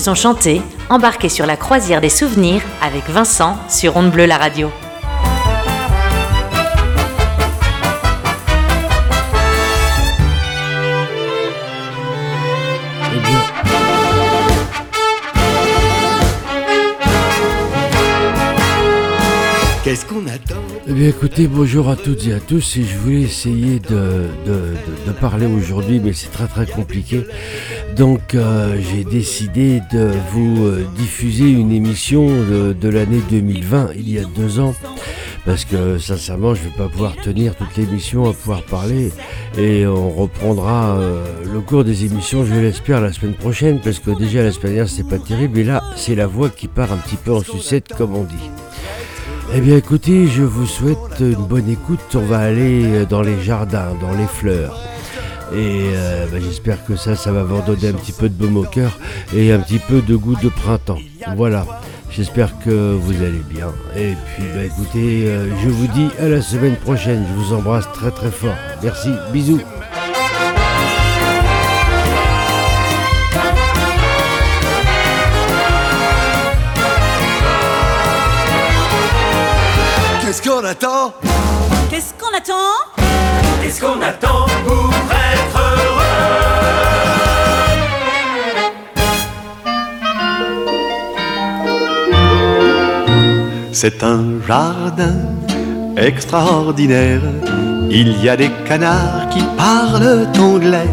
ils ont chanté, embarqués sur la croisière des souvenirs avec Vincent sur Onde Bleue la radio. Qu'est-ce qu'on attend? Eh bien écoutez, bonjour à toutes et à tous et je voulais essayer de, de, parler aujourd'hui mais c'est très très compliqué. Donc euh, j'ai décidé de vous euh, diffuser une émission de, l'année 2020 il y a deux ans parce que sincèrement je ne vais pas pouvoir tenir toute l'émission à pouvoir parler et on reprendra euh, le cours des émissions je l'espère la semaine prochaine parce que déjà la semaine dernière c'était pas terrible et là c'est la voix qui part un petit peu en sucette comme on dit. Eh bien écoutez, je vous souhaite une bonne écoute. On va aller dans les jardins, dans les fleurs. Et euh, bah, j'espère que ça, ça va vous donner un petit peu de baume au cœur et un petit peu de goût de printemps. Voilà. J'espère que vous allez bien. Et puis, bah, écoutez, euh, je vous dis à la semaine prochaine. Je vous embrasse très très fort. Merci. Bisous. Qu'est-ce qu'on attend? Qu'est-ce qu'on attend? Qu'est-ce qu'on attend pour être heureux? C'est un jardin extraordinaire. Il y a des canards qui parlent anglais.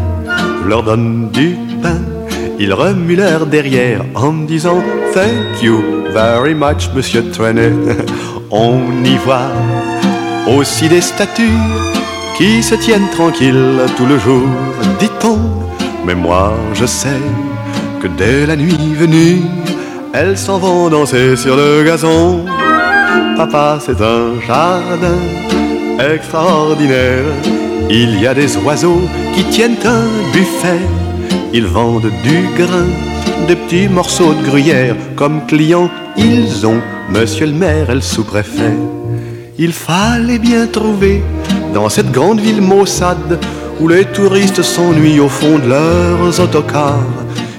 Je leur donne du pain, ils remuent leur derrière en disant Thank you very much, monsieur Trenet. On y voit aussi des statues qui se tiennent tranquilles tout le jour, dit-on. Mais moi je sais que dès la nuit venue, elles s'en vont danser sur le gazon. Papa, c'est un jardin extraordinaire. Il y a des oiseaux qui tiennent un buffet. Ils vendent du grain, des petits morceaux de gruyère. Comme clients, ils ont Monsieur le maire et le sous-préfet. Il fallait bien trouver dans cette grande ville maussade où les touristes s'ennuient au fond de leurs autocars.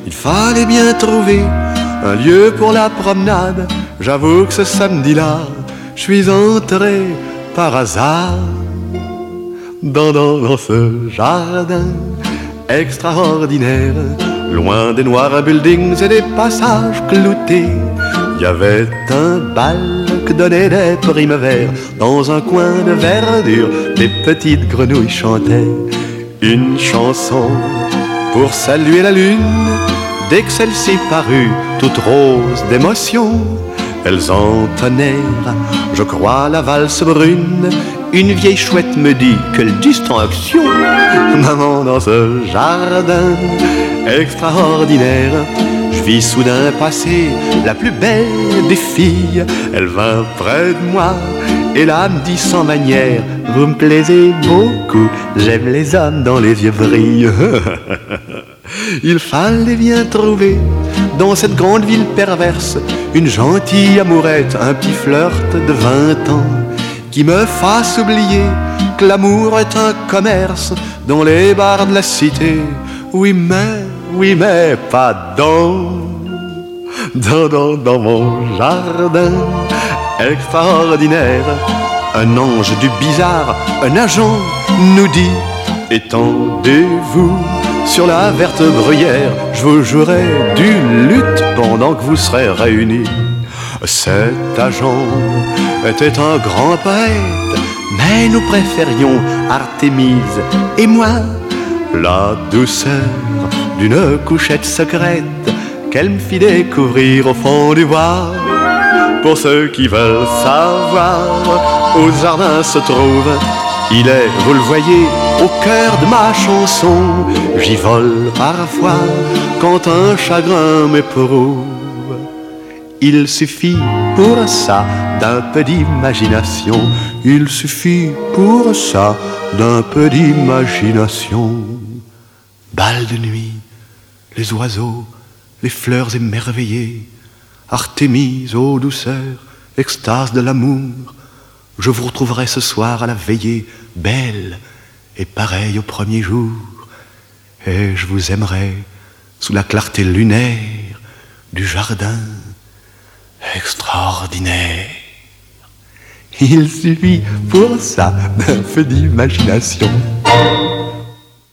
Il fallait bien trouver un lieu pour la promenade. J'avoue que ce samedi-là, je suis entré par hasard dans, dans, ce jardin extraordinaire, loin des noirs buildings et des passages cloutés. Il y avait un bal que donnaient des primes verts dans un coin de verdure. Des petites grenouilles chantaient une chanson pour saluer la lune. Dès que celle-ci parut, toute rose d'émotion, elles entonnèrent, je crois, la valse brune. Une vieille chouette me dit quelle distinction, maman dans ce jardin extraordinaire je vis soudain passer la plus belle des filles. Elle vint près de moi et là me dit sans manière Vous me plaisez beaucoup, j'aime les hommes dont les yeux brillent. Il fallait bien trouver dans cette grande ville perverse une gentille amourette, un petit flirt de vingt ans qui me fasse oublier que l'amour est un commerce dans les bars de la cité. Oui, mais oui mais pas dans, dans, dans, mon jardin extraordinaire. Un ange du bizarre, un agent nous dit, étendez-vous sur la verte bruyère, je vous jouerai du lutte pendant que vous serez réunis. Cet agent était un grand poète, mais nous préférions Artémise et moi la douceur d'une couchette secrète qu'elle me fit découvrir au fond du bois. Pour ceux qui veulent savoir où le se trouve, il est, vous le voyez, au cœur de ma chanson. J'y vole parfois quand un chagrin m'éprouve. Il suffit pour ça d'un peu d'imagination. Il suffit pour ça d'un peu d'imagination. Balle de nuit, les oiseaux, les fleurs émerveillées, Artémise, ô douceur, extase de l'amour, je vous retrouverai ce soir à la veillée, belle et pareille au premier jour, et je vous aimerai sous la clarté lunaire du jardin extraordinaire. Il suffit pour ça d'un peu d'imagination.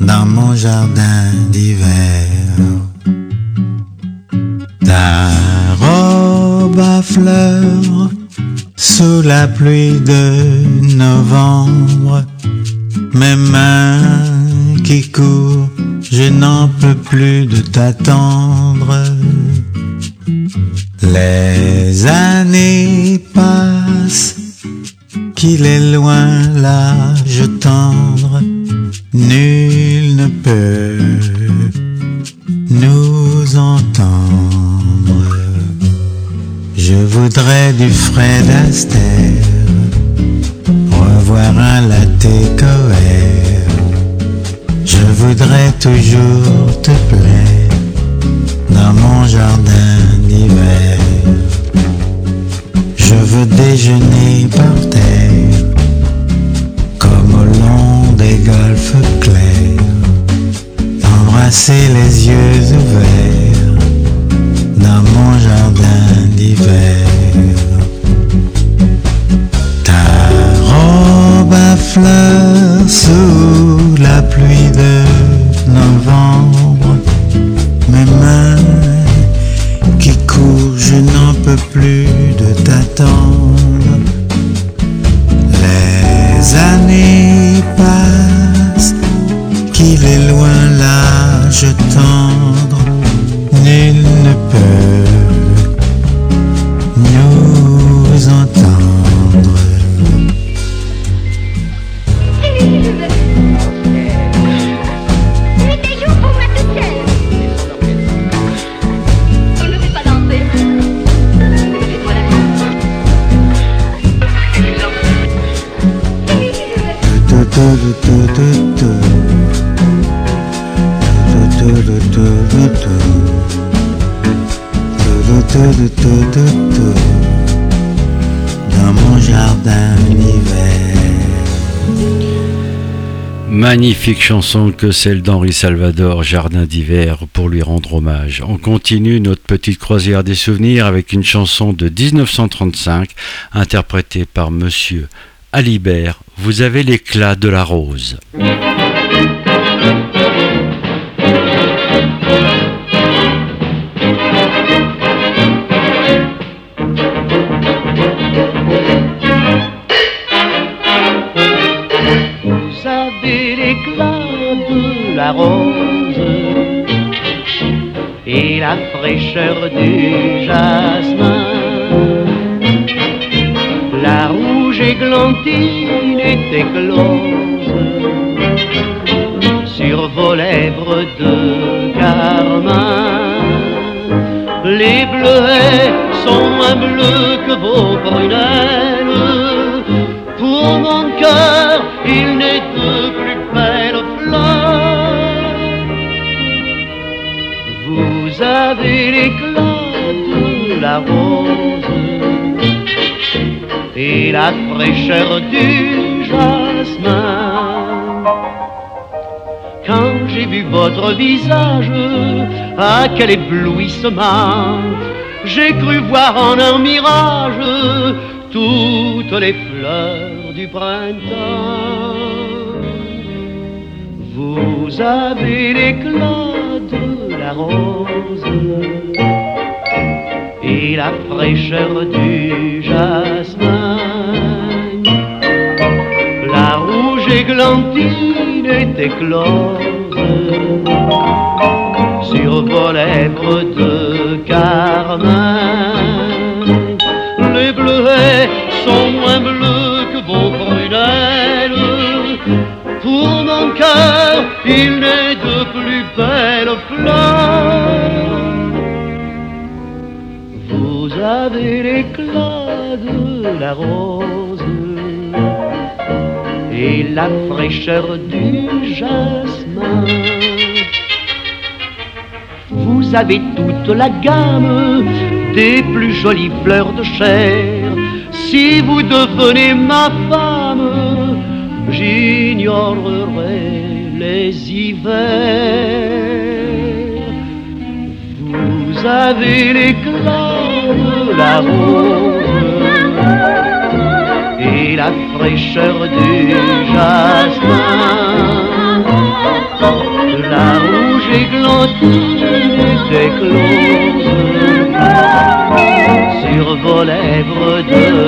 dans mon jardin d'hiver. Ta robe à fleurs sous la pluie de novembre, mes mains qui courent, je n'en peux plus de t'attendre. Les années passent, qu'il est loin l'âge tendre Nul ne peut nous entendre. Je voudrais du Fred Astaire, revoir un latte coère. Je voudrais toujours te plaire dans mon jardin d'hiver. Je veux déjeuner par terre comme au long des golfes clairs, embrasser les yeux ouverts dans mon jardin d'hiver. Ta robe à fleurs sous la Magnifique chanson que celle d'Henri Salvador, Jardin d'hiver, pour lui rendre hommage. On continue notre petite croisière des souvenirs avec une chanson de 1935 interprétée par Monsieur Alibert. Vous avez l'éclat de la rose. La rose et la fraîcheur du jasmin. La rouge églantine est éclose sur vos lèvres de carmin. Les bleuets sont moins bleus que vos prunelles. La rose et la fraîcheur du jasmin. Quand j'ai vu votre visage, à quel éblouissement J'ai cru voir en un mirage toutes les fleurs du printemps. Vous avez l'éclat de la rose et la fraîcheur du jasmin. La rouge églantine est éclose sur vos lèvres de carmin. Les bleuets sont moins bleus que vos prunelles. Pour mon cœur, il n'est Vous avez l'éclat de la rose et la fraîcheur du jasmin. Vous avez toute la gamme des plus jolies fleurs de chair. Si vous devenez ma femme, j'ignorerai les hivers. Vous avez l'éclat la rose et la fraîcheur du jasmin. La rouge églantine éclose sur vos lèvres de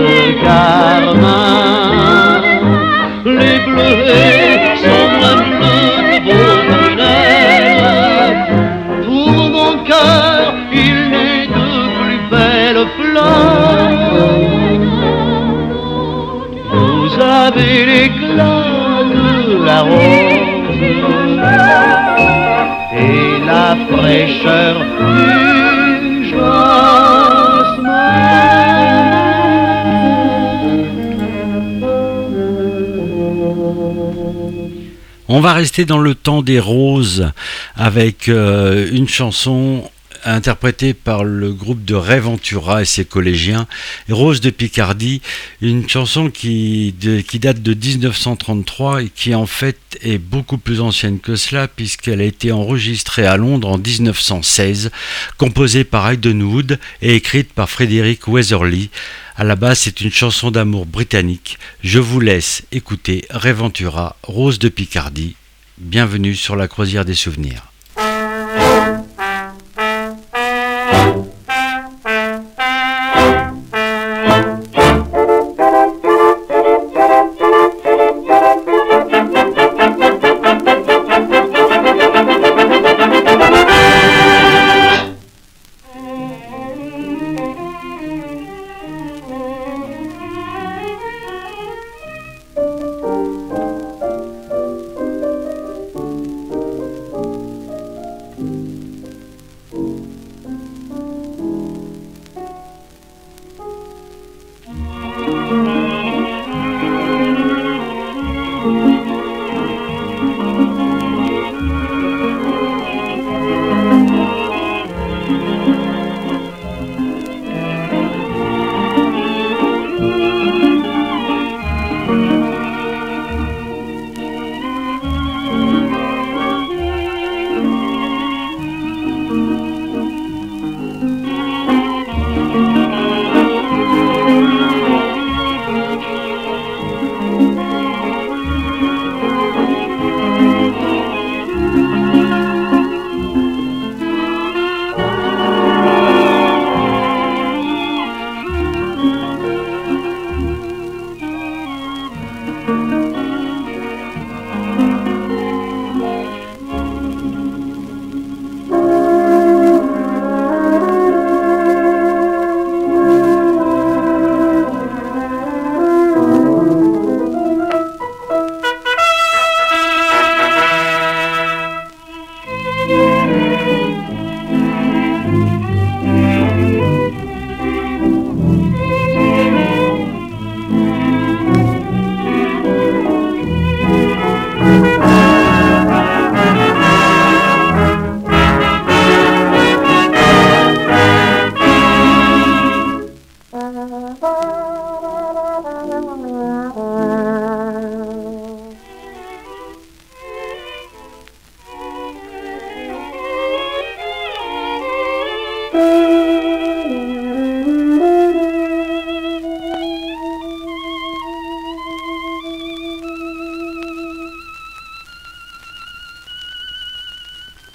On va rester dans le temps des roses avec euh, une chanson interprétée par le groupe de Réventura et ses collégiens, Rose de Picardie, une chanson qui, date de 1933 et qui en fait est beaucoup plus ancienne que cela puisqu'elle a été enregistrée à Londres en 1916, composée par Hayden Wood et écrite par Frédéric Weatherly. À la base, c'est une chanson d'amour britannique. Je vous laisse écouter Réventura, Rose de Picardie. Bienvenue sur la croisière des souvenirs.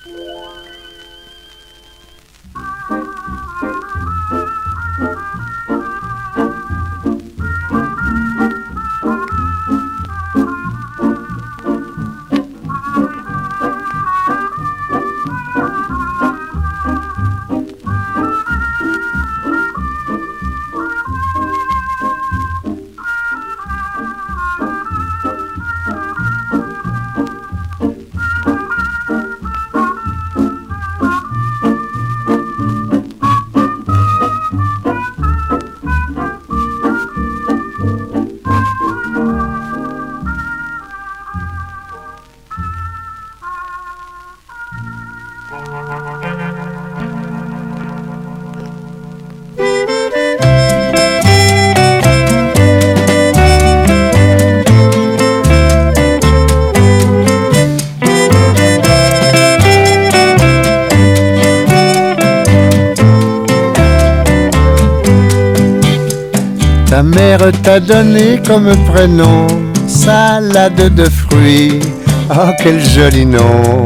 you Ta donné comme prénom salade de fruits. Oh, quel joli nom!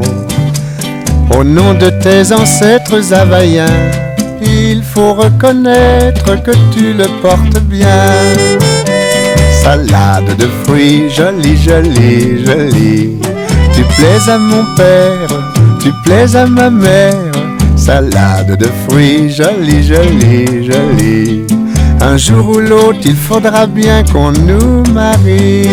Au nom de tes ancêtres havaïens, il faut reconnaître que tu le portes bien. Salade de fruits, jolie, jolie, jolie. Tu plais à mon père, tu plais à ma mère. Salade de fruits, jolie, jolie, jolie. Un jour ou l'autre, il faudra bien qu'on nous marie.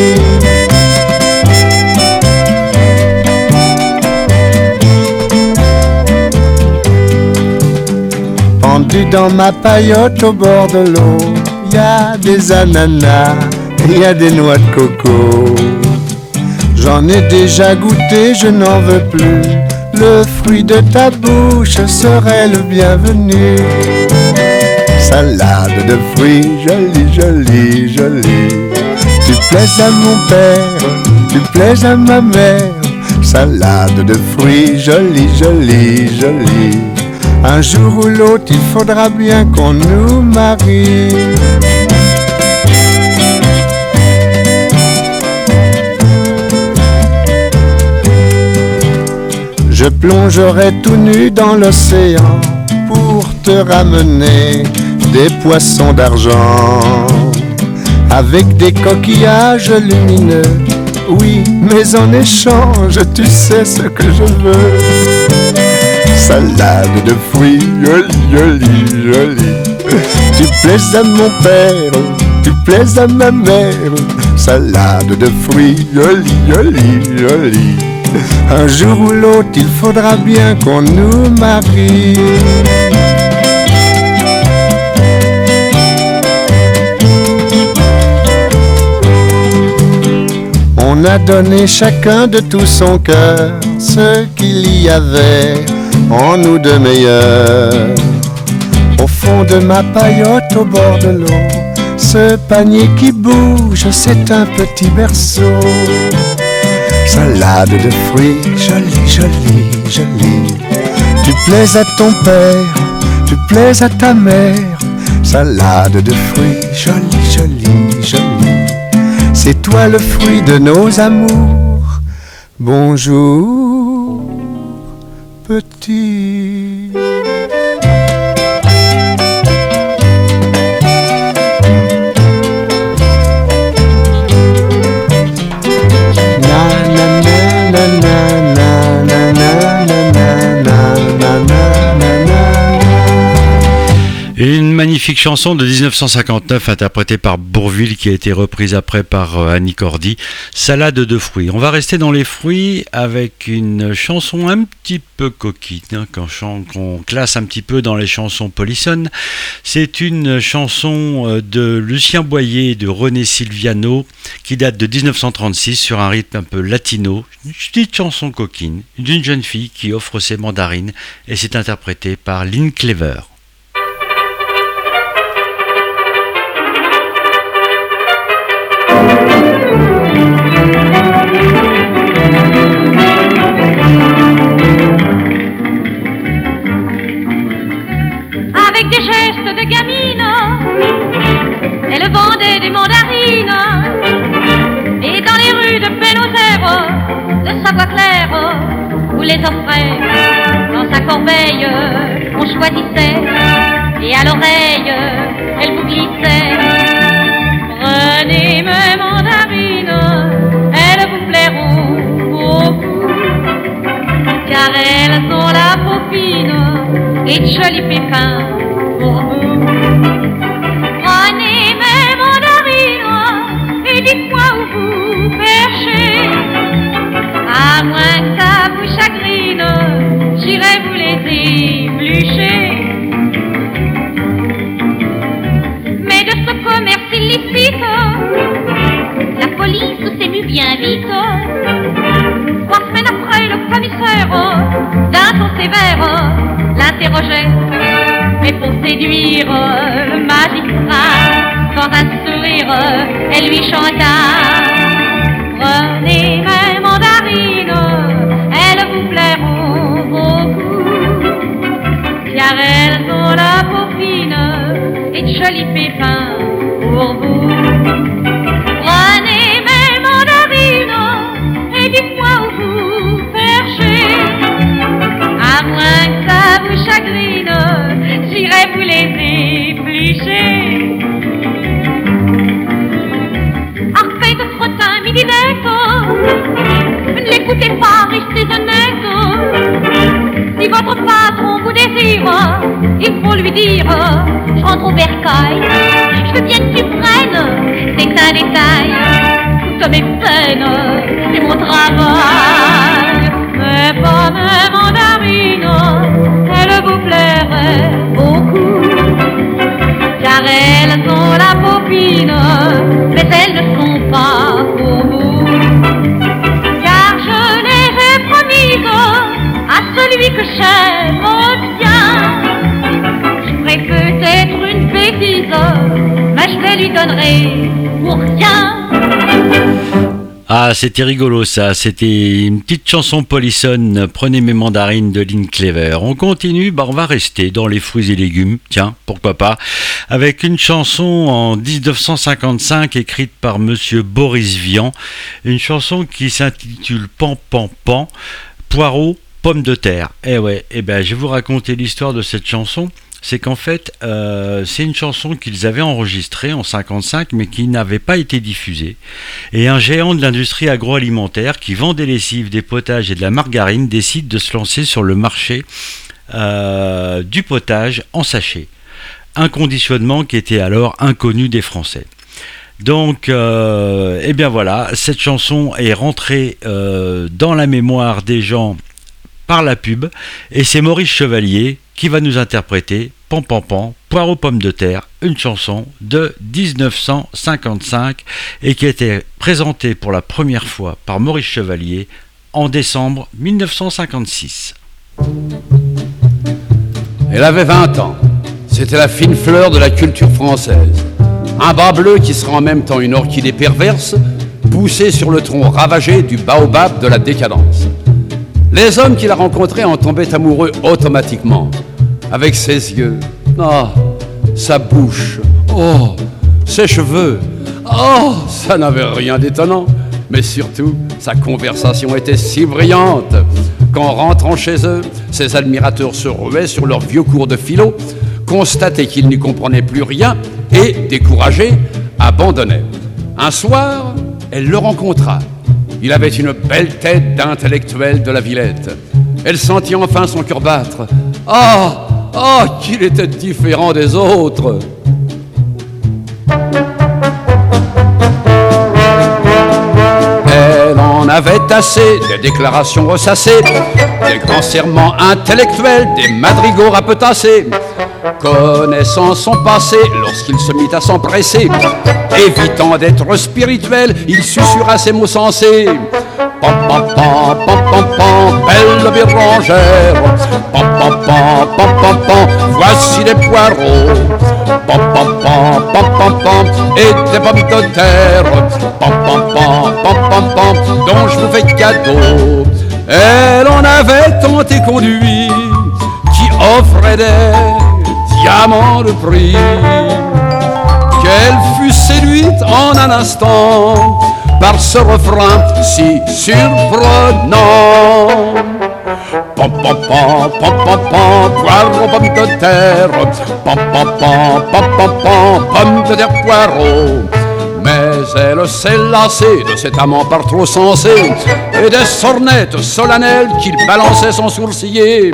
Pendu dans ma paillote au bord de l'eau, y a des ananas, y a des noix de coco. J'en ai déjà goûté, je n'en veux plus. Le fruit de ta bouche serait le bienvenu. Salade de fruits, jolie, jolie, jolie. Tu plais à mon père, tu plais à ma mère. Salade de fruits, jolie, jolie, jolie. Un jour ou l'autre, il faudra bien qu'on nous marie. Je plongerai tout nu dans l'océan pour te ramener des poissons d'argent avec des coquillages lumineux. Oui, mais en échange, tu sais ce que je veux. Salade de fruits, jolie, jolie, jolie. Tu plais à mon père, tu plais à ma mère. Salade de fruits, jolie, jolie, jolie. Un jour ou l'autre, il faudra bien qu'on nous marie. On a donné chacun de tout son cœur ce qu'il y avait en nous de meilleur. Au fond de ma paillote au bord de l'eau, ce panier qui bouge, c'est un petit berceau. Salade de fruits, jolie, jolie, jolie. Tu plais à ton père, tu plais à ta mère. Salade de fruits, jolie, jolie. C'est toi le fruit de nos amours. Bonjour, petit. Magnifique chanson de 1959 interprétée par Bourville qui a été reprise après par euh, Annie Cordy, Salade de fruits. On va rester dans les fruits avec une chanson un petit peu coquine, hein, qu'on, classe un petit peu dans les chansons polissonnes. C'est une chanson euh, de Lucien Boyer et de René Silviano qui date de 1936 sur un rythme un peu latino. Une petite chanson coquine d'une jeune fille qui offre ses mandarines et c'est interprété par Lynn Clever. Avec des gestes de gamine, elle vendait des mandarines. Et dans les rues de Pénozère, de Savoie-Claire, où les offrait dans sa corbeille, on choisissait. Et à l'oreille, elle vous glissait. Prenez mes mandarines, elles vous plairont beaucoup car elles ont la peau et de jolis pépins pour vous. Prenez mes mandarines et dites-moi où vous perchez. À moins que ça vous chagrine, j'irai vous les éplucher. La police s'est mue bien vite. Trois semaines après, le commissaire, d'un ton sévère, l'interrogeait. Mais pour séduire le magistrat, sans un sourire, elle lui chanta. Prenez mes mandarines, elles vous plairont beaucoup, car elles ont la peau fine et de jolis pépins pour vous. Prenez mes mandarines et dites-moi où vous perchez. À moins que ça vous chagrine, j'irai vous les éplucher. Arfait de trottin, midi N'écoutez pas, restez honnête. Si votre patron vous désire, il faut lui dire Je rentre au bercail, je veux bien que tu prennes, c'est un détail. Toutes mes peines, c'est mon travail. Mais pas mes mandarines, elles vous plairaient beaucoup. Car elles ont la popine, mais elles ne sont que j'aime bien. Je peut-être une bêtise, mais je lui donnerai pour rien. Ah, c'était rigolo ça. C'était une petite chanson polissonne. Prenez mes mandarines de Lynn Clever. On continue, bah on va rester dans les fruits et légumes. Tiens, pourquoi pas. Avec une chanson en 1955 écrite par monsieur Boris Vian. Une chanson qui s'intitule Pan Pan Pan. Poireau, pomme de terre. Eh ouais, eh ben, je vais vous raconter l'histoire de cette chanson c'est qu'en fait, euh, c'est une chanson qu'ils avaient enregistrée en 55, mais qui n'avait pas été diffusée. Et un géant de l'industrie agroalimentaire qui vend des lessives, des potages et de la margarine décide de se lancer sur le marché euh, du potage en sachet. Un conditionnement qui était alors inconnu des Français. Donc, euh, eh bien voilà, cette chanson est rentrée dans la mémoire des gens par la pub, et c'est Maurice Chevalier qui va nous interpréter Pan Pan Pan, Poire aux pommes de terre, une chanson de 1955 et qui a été présentée pour la première fois par Maurice Chevalier en décembre 1956. Elle avait 20 ans. C'était la fine fleur de la culture française. Un bas bleu qui sera en même temps une orchidée perverse, poussée sur le tronc ravagé du baobab de la décadence. Les hommes qui la rencontraient en tombaient amoureux automatiquement, avec ses yeux, oh, sa bouche, oh, ses cheveux, oh, ça n'avait rien d'étonnant, mais surtout, sa conversation était si brillante qu'en rentrant chez eux, ses admirateurs se ruaient sur leur vieux cours de philo, constataient qu'ils n'y comprenaient plus rien et, découragés, abandonnaient. Un soir, elle le rencontra il avait une belle tête d'intellectuel de la Villette. Elle sentit enfin son cœur battre. Ah Ah Qu'il était différent des autres Elle en avait assez des déclarations ressassées, des grands serments intellectuels, des madrigaux rapetassés. Connaissant son passé, lorsqu'il se mit à s'empresser, évitant d'être spirituel, il susurra ses mots sensés. Pam pam pam pam pam pam, belle bérangère. Pam pam pam pam pam pam, voici les poireaux. Pam pam pam pam pam pam, et des pommes de terre. Pam pam pam pam pam pam, dont je vous fais cadeau. Elle en avait tant et conduit, qui offrait des diamant de prix, qu'elle fut séduite en un instant par ce refrain si surprenant. Pam pam pam pam pam pam, pommes de terre. Pam pam pam pam pam pam, pommes de terre, poireaux. Mais elle s'est lassée de cet amant par trop sensé et des sornettes solennelles qu'il balançait sans sourciller.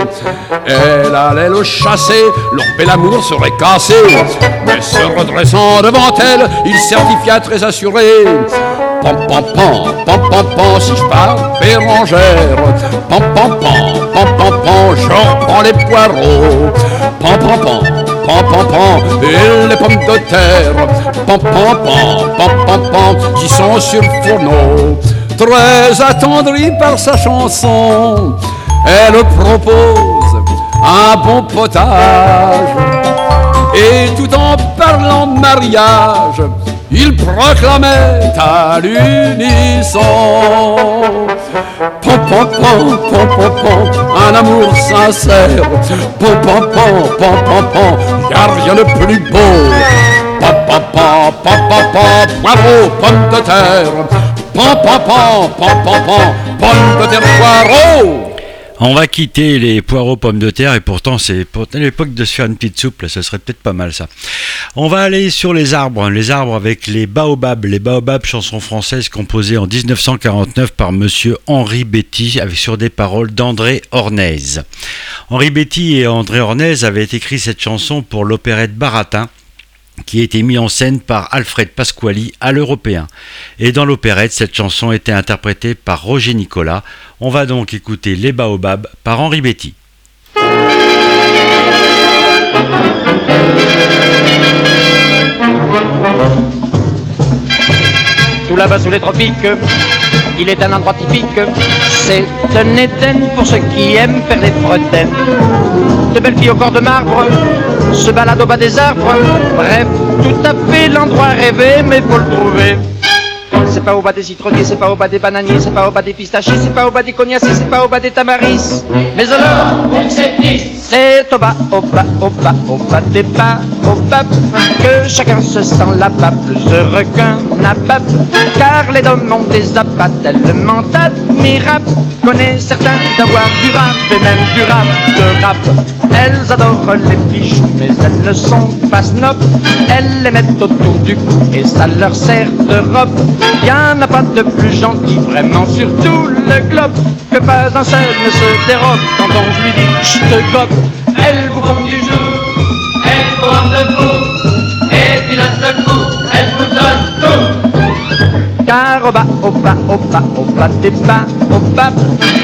Elle allait le chasser, leur bel amour serait cassé. Mais se redressant devant elle, il certifia très assuré. Pam pam pam, pam pam pam, si je pars Bérangère. Pam pam pam, pam pam pam, je prends les poireaux. Pam pam pam pam pam pam, et les pommes de terre, pam pam pam, pam pam pam, qui sont sur le fourneau. Très attendrie par sa chanson, elle propose un bon potage. Et tout en parlant mariage, il proclamait à l'unisson pom pom pom pom pom pom un amour sincère pom pom pom pom pom pom y a rien de plus beau pom pom pom pan, pan, pan, poireaux, pommes de terre. Pan, pan, pan, pan, pan, pan, pommes de terre, poireaux. On va quitter les poireaux pommes de terre et pourtant c'est pour l'époque de se faire une petite soupe, là, ce serait peut-être pas mal ça. On va aller sur les arbres, les arbres avec les baobabs, les baobabs chanson française composée en 1949 par monsieur Henri Betty avec sur des paroles d'André Ornez. Henri Betty et André Ornez avaient écrit cette chanson pour l'opérette Baratin qui a été mis en scène par Alfred Pasquali à l'Européen. Et dans l'opérette, cette chanson était interprétée par Roger Nicolas. On va donc écouter Les Baobabs par Henri Betty. Tout là-bas sous les tropiques, il est un endroit typique. C'est un Éden pour ceux qui aiment faire des fredaines. De belles filles au corps de marbre se baladent au bas des arbres. Bref, tout à fait l'endroit rêvé, mais faut le trouver. C'est pas au bas des citronniers, c'est pas au bas des bananiers, c'est pas au bas des pistachiers, c'est pas au bas des cognaciers, c'est pas au bas des tamaris. Mais alors, c'est au bas, au bas, au bas, au bas des bas, au bas, que chacun se sent là-bas plus heureux qu'un nabab. Car les hommes ont des abats tellement admirables, connaît certains d'avoir du rap et même du rap de rap. Elles adorent les bijoux, mais elles ne sont pas snobs. Elles les mettent autour du cou et ça leur sert de robe. Y en a pas de plus gentil, vraiment sur tout le globe, que pas un seul ne se dérobe quand on lui dit je te gobe. Elles vous font du jour, elles vous rendent debout, et puis d'un seul coup, au bas, au bas, au bas,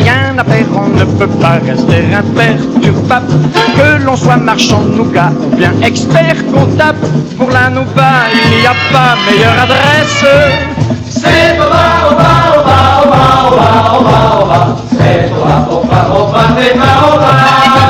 rien à faire, on ne peut pas rester imperturbable. Que l'on soit marchand de nougat ou bien expert comptable, pour la nougat, il n'y a pas meilleure adresse. C'est au bas, au bas, au bas, au c'est au bas, au bas, au bas.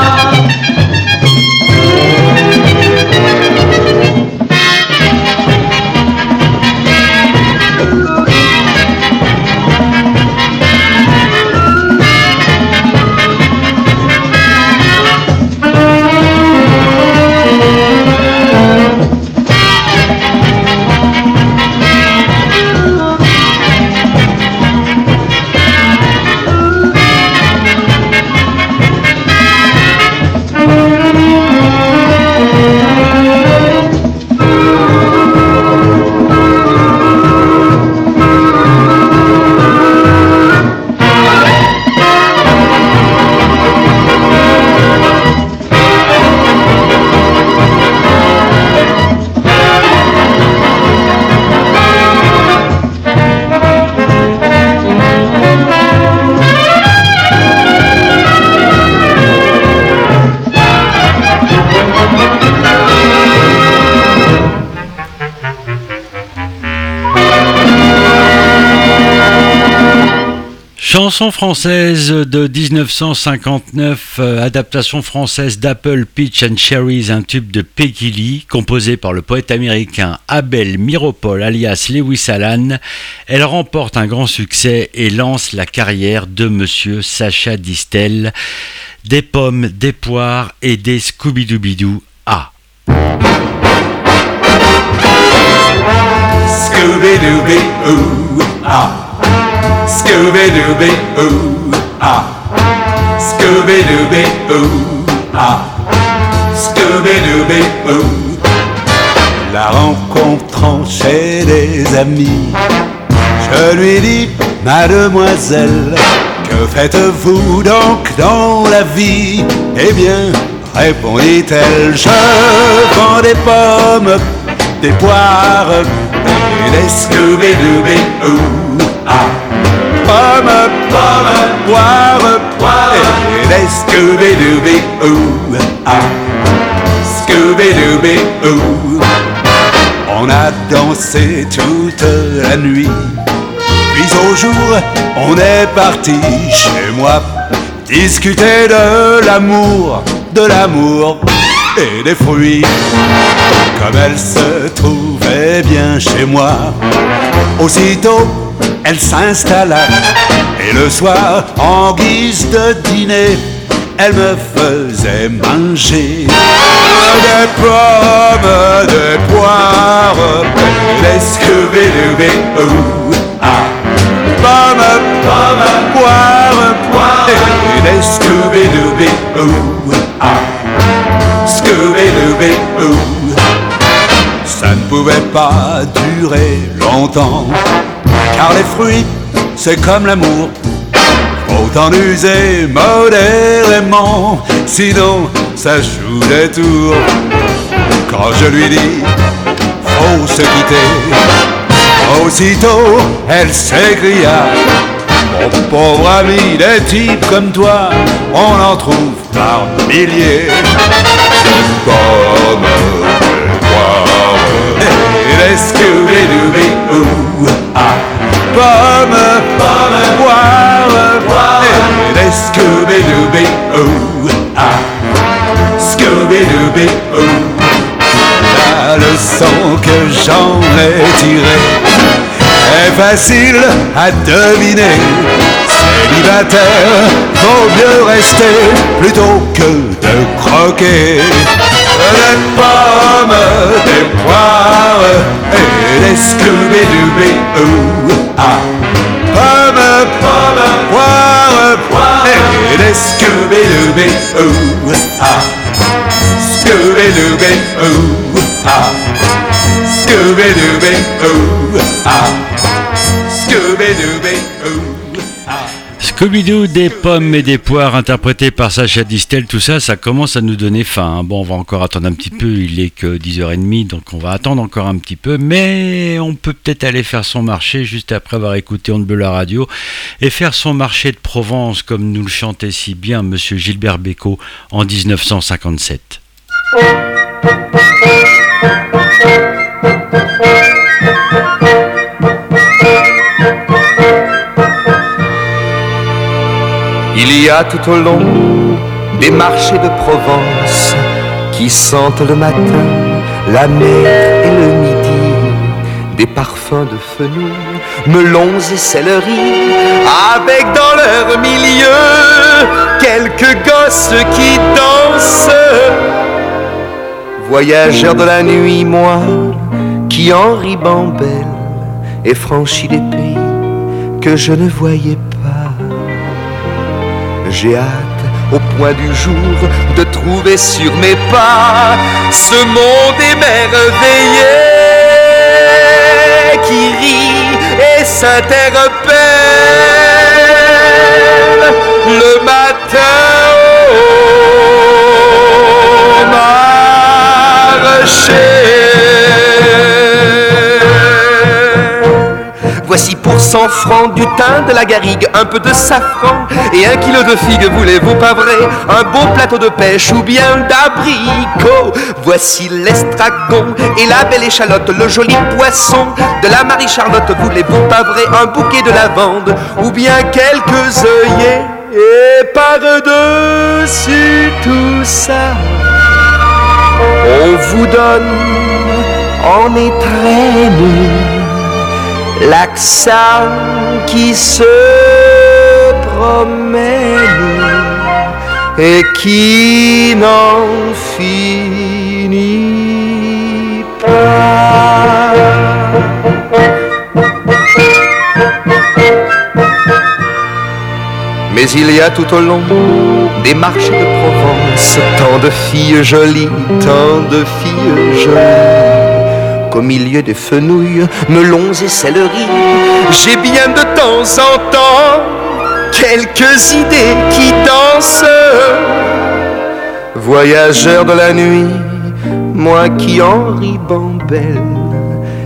Chanson française de 1959, euh, adaptation française d'Apple Peach and Cherries, un tube de Peggy Lee, composé par le poète américain Abel Miropol alias Lewis Allan. Elle remporte un grand succès et lance la carrière de Monsieur Sacha Distel. Des pommes, des poires et des Scooby-Dooby-Doo. Ah Scooby-Dooby-Ooh, ah Scooby-Dooby, ooh, ah. Scooby-Dooby, ooh, ah. Scooby-Dooby, ooh. La rencontrant chez des amis, je lui dis, mademoiselle, que faites-vous donc dans la vie? Eh bien, répondit-elle, je vends des pommes, des poires et des Scooby-Dooby, ooh, ah pommes, pommes, poires, poires, et des Scooby-Dooby, ooh, ah, Scooby-Dooby, ooh. On a dansé toute la nuit, puis au jour, on est parti chez moi, discuter de l'amour, de l'amour et des fruits. Comme elle se trouvait bien chez moi, aussitôt elle s'installa et le soir, en guise de dîner, elle me faisait manger des pommes, des poires, Scooby-Dooby, ooh, ah. Pomme, pomme, poire, poire, et des Scooby-Dooby, ooh, ah. Scooby-Dooby, ooh. Ça ne pouvait pas durer longtemps, car les fruits, c'est comme l'amour. Faut en user modérément, sinon ça joue des tours. Quand je lui dis, faut se quitter, aussitôt elle s'écria, mon pauvre ami, des types comme toi, on en trouve par milliers. Comme. Pomme, pomme, poire, poire, et les Scooby-Dooby, ouh, ah. Scooby-Dooby, ouh. La leçon que j'en ai tirée est facile à deviner. Célibataire, vaut mieux rester plutôt que de croquer des pommes, des poires et des Scooby-Dooby, ouh, ah. Pommes, pommes, poires, poires et des Scooby-Dooby, ouh, ah. Scooby-Dooby, ouh, ah. Scooby-Dooby, ouh, ah. Scooby-Dooby, ouh. Scooby-Doo, des pommes et des poires interprétés par Sacha Distel, tout ça, ça commence à nous donner faim. hein. Bon, on va encore attendre un petit peu, il est que 10h30, donc on va attendre encore un petit peu, mais on peut peut-être aller faire son marché juste après avoir écouté On la radio et faire son marché de Provence comme nous le chantait si bien Monsieur Gilbert Bécaud en 1957. Il y a tout au long des marchés de Provence qui sentent le matin la mer et le midi, des parfums de fenouil, melons et céleri, avec dans leur milieu quelques gosses qui dansent. Voyageurs de la nuit, moi, qui en ribambelle ai franchi des pays que je ne voyais pas. J'ai hâte au point du jour de trouver sur mes pas ce monde émerveillé qui rit et s'interpelle le matin au marché. Voici pour 100 francs du thym, de la garrigue, un peu de safran et un kilo de figues, voulez-vous pas vrai Un beau plateau de pêche ou bien d'abricots. Voici l'estragon et la belle échalote, le joli poisson de la Marie-Charlotte, voulez-vous pas vrai Un bouquet de lavande ou bien quelques œillets? Et par-dessus tout ça, on vous donne en étrennes l'accent qui se promène et qui n'en finit pas. Mais il y a tout au long des marches de Provence tant de filles jolies, tant de filles jolies qu'au milieu des fenouilles, melons et céleri, j'ai bien de temps en temps quelques idées qui dansent. Voyageur de la nuit, moi qui en ribambelle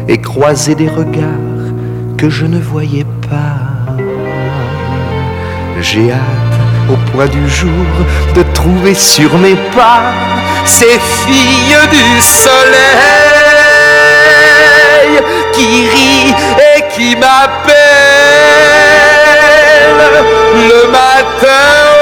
et croisé des regards que je ne voyais pas. J'ai hâte au point du jour de trouver sur mes pas ces filles du soleil qui rient et qui m'appellent le matin.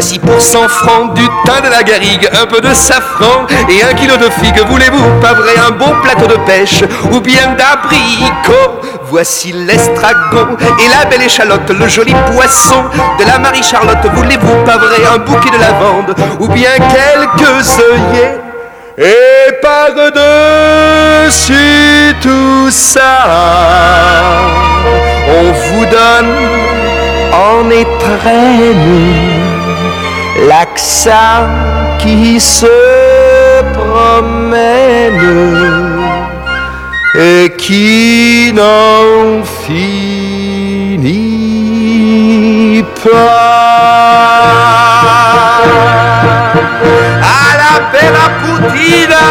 Voici pour 100 francs du thym de la garrigue, un peu de safran et un kilo de figues. Voulez-vous pas vrai un bon plateau de pêche ou bien d'abricots voici l'estragon et la belle échalote, le joli poisson de la Marie-Charlotte. Voulez-vous pas vrai un bouquet de lavande ou bien quelques œillets? Et par-dessus tout ça, on vous donne en étrenne l'accent qui se promène et qui n'en finit pas. À la bella putina,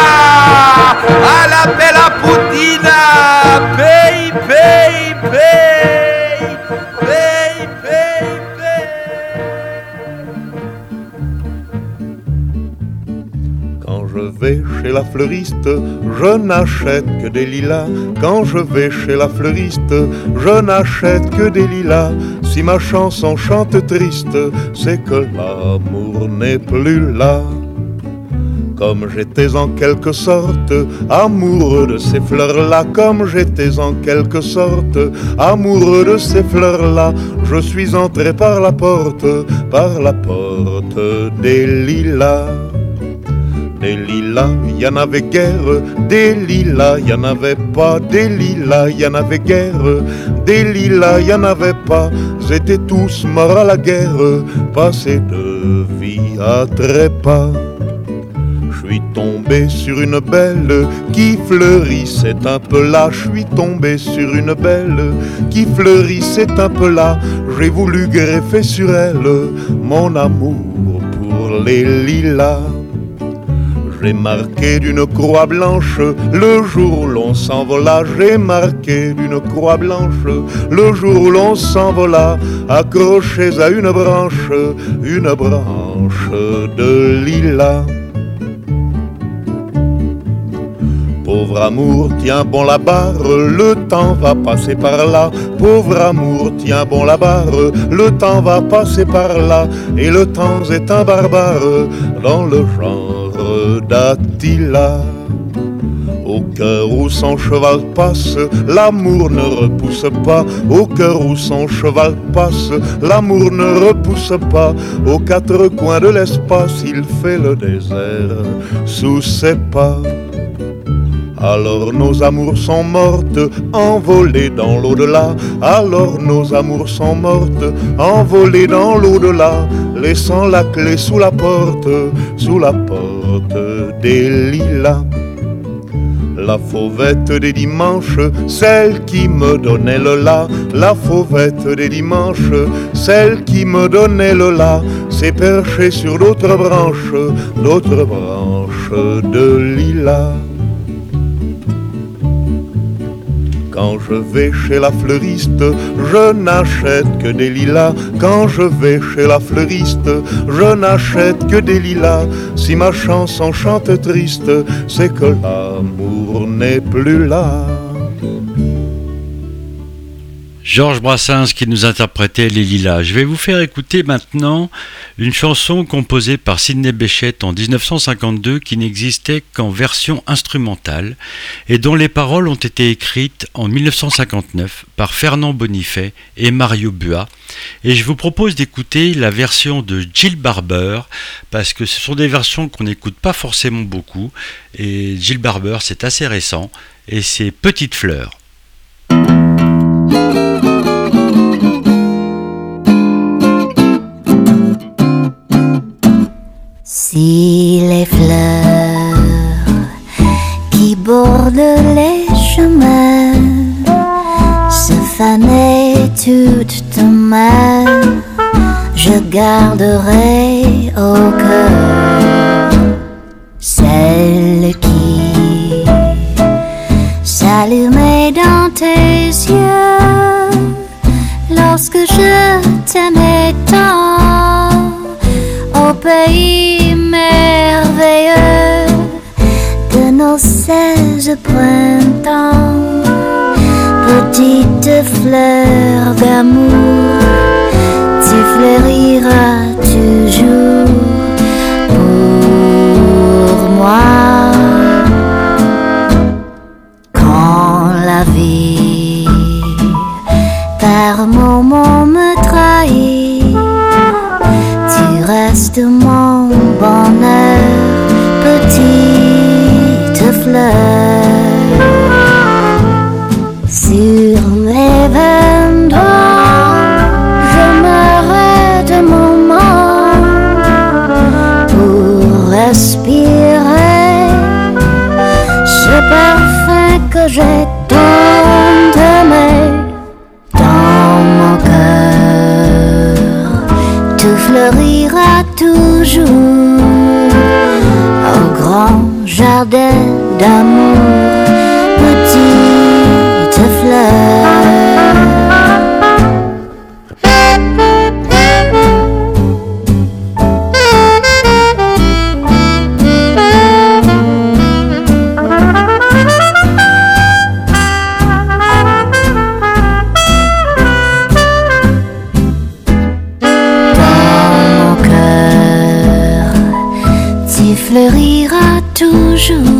à la bella putina, pay, pay, pay, la fleuriste, je n'achète que des lilas. Quand je vais chez la fleuriste, je n'achète que des lilas. Si ma chanson chante triste, c'est que l'amour n'est plus là. Comme j'étais en quelque sorte amoureux de ces fleurs-là, comme j'étais en quelque sorte amoureux de ces fleurs-là, je suis entré par la porte, par la porte des lilas. Des lilas, y en avait guère, des lilas, y en avait pas, des lilas, y en avait guère, des lilas, y en avait pas, étaient tous morts à la guerre, passés de vie à trépas. Je suis tombé sur une belle qui fleurissait un peu là. Je suis tombé sur une belle qui fleurissait un peu là. J'ai voulu greffer sur elle mon amour pour les lilas. J'ai marqué d'une croix blanche le jour où l'on s'envola. J'ai marqué d'une croix blanche le jour où l'on s'envola. Accrochés à une branche, une branche de lilas. Pauvre amour, tiens bon la barre, le temps va passer par là. Pauvre amour, tiens bon la barre, le temps va passer par là. Et le temps est un barbare dans le genre d'Attila. Au cœur où son cheval passe, l'amour ne repousse pas. Au cœur où son cheval passe, l'amour ne repousse pas. Aux quatre coins de l'espace, il fait le désert sous ses pas. Alors nos amours sont mortes, envolées dans l'au-delà. Alors nos amours sont mortes, envolées dans l'au-delà, laissant la clé sous la porte, sous la porte des lilas. La fauvette des dimanches, celle qui me donnait le la. La fauvette des dimanches, celle qui me donnait le la, s'est perchée sur d'autres branches, d'autres branches de lilas. Quand je vais chez la fleuriste, je n'achète que des lilas. Quand je vais chez la fleuriste, je n'achète que des lilas. Si ma chanson chante triste, c'est que l'amour n'est plus là. Georges Brassens qui nous interprétait Les Lilas. Je vais vous faire écouter maintenant une chanson composée par Sidney Bechet en 1952 qui n'existait qu'en version instrumentale et dont les paroles ont été écrites en 1959 par Fernand Bonifay et Mario Bua. Et je vous propose d'écouter la version de Jill Barber parce que ce sont des versions qu'on n'écoute pas forcément beaucoup et Jill Barber c'est assez récent et c'est Petite Fleur. Si les fleurs qui bordent les chemins se fanaient toutes demain, je garderai au cœur celle qui s'allumait dans tes yeux lorsque je t'aimais tant au pays merveilleux de nos seize printemps. Petite fleur d'amour, tu fleuriras toujours pour moi. la vie, par moments me trahit. Tu restes mon bonheur, petite fleur. Sur mes vingt je me de mon monde pour respirer. que j'ai toujours au grand jardin d'amour, 是。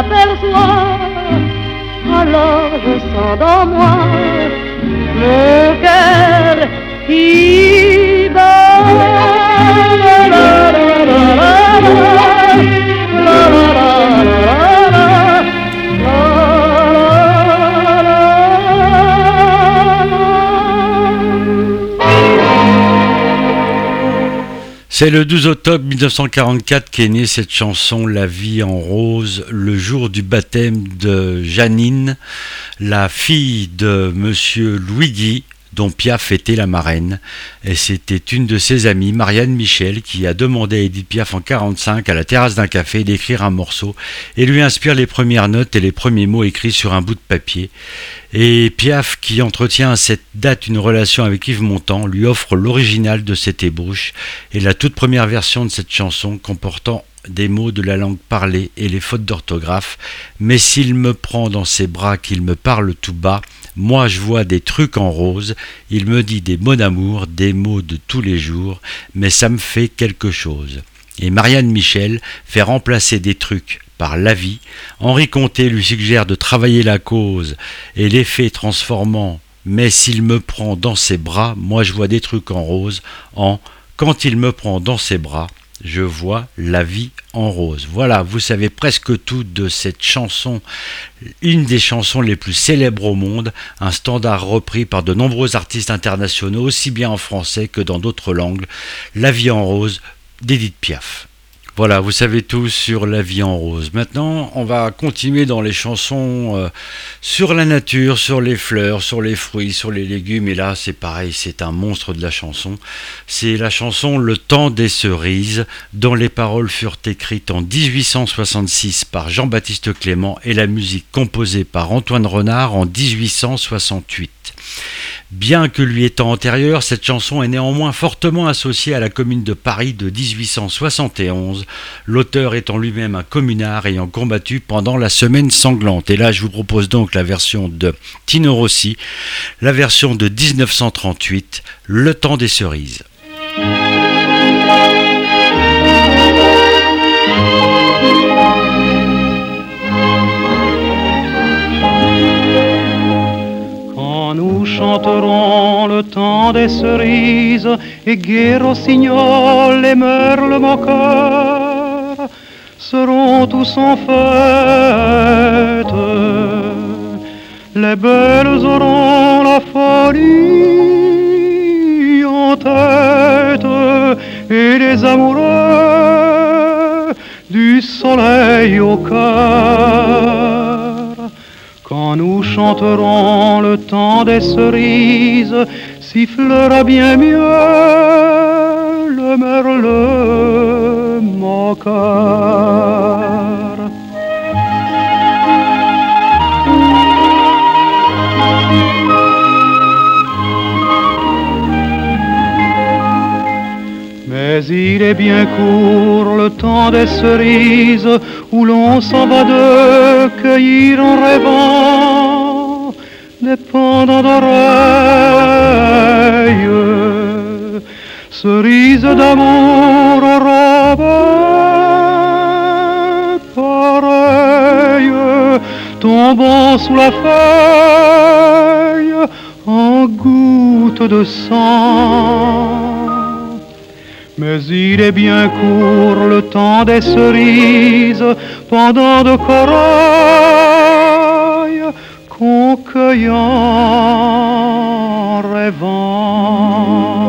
je t'aperçois, alors je sens dans moi mon cœur qui C'est le 12 octobre 1944 qu'est née cette chanson La vie en rose, le jour du baptême de Janine, la fille de monsieur Louis Guy, dont Piaf était la marraine. Et c'était une de ses amies, Marianne Michel, qui a demandé à Edith Piaf en 45 à la terrasse d'un café d'écrire un morceau et lui inspire les premières notes et les premiers mots écrits sur un bout de papier. Et Piaf, qui entretient à cette date une relation avec Yves Montand, lui offre l'original de cette ébauche et la toute première version de cette chanson comportant des mots de la langue parlée et les fautes d'orthographe, mais s'il me prend dans ses bras qu'il me parle tout bas, moi je vois des trucs en rose, il me dit des mots d'amour, des mots de tous les jours, mais ça me fait quelque chose. Et Marianne Michel fait remplacer des trucs par la vie. Henri Comté lui suggère de travailler la cause et l'effet transformant, mais s'il me prend dans ses bras, moi je vois des trucs en rose, en quand il me prend dans ses bras, je vois la vie en rose. Voilà, vous savez presque tout de cette chanson, une des chansons les plus célèbres au monde, un standard repris par de nombreux artistes internationaux, aussi bien en français que dans d'autres langues, La vie en rose d'Edith Piaf. Voilà, vous savez tout sur la vie en rose. Maintenant, on va continuer dans les chansons euh, sur la nature, sur les fleurs, sur les fruits, sur les légumes. Et là, c'est pareil, c'est un monstre de la chanson. C'est la chanson Le temps des cerises, dont les paroles furent écrites en 1866 par Jean-Baptiste Clément et la musique composée par Antoine Renard en 1868. Bien que lui étant antérieure, cette chanson est néanmoins fortement associée à la commune de Paris de 1871, l'auteur étant lui-même un communard ayant combattu pendant la semaine sanglante. Et là, je vous propose donc la version de Tino Rossi, la version de 1938, Le temps des cerises. Chanteront le temps des cerises et gai rossignol et merle moqueur seront tous en fête. Les belles auront la folie en tête et les amoureux du soleil au cœur quand nous chanterons le temps des cerises, sifflera bien mieux le merle moqueur. Mais il est bien court le temps des cerises où l'on s'en va de cueillir en rêvant des pendants d'oreilles, cerises d'amour aux robes pareilles, tombant sous la feuille en gouttes de sang mais il est bien court le temps des cerises pendant de corail qu'on rêvant.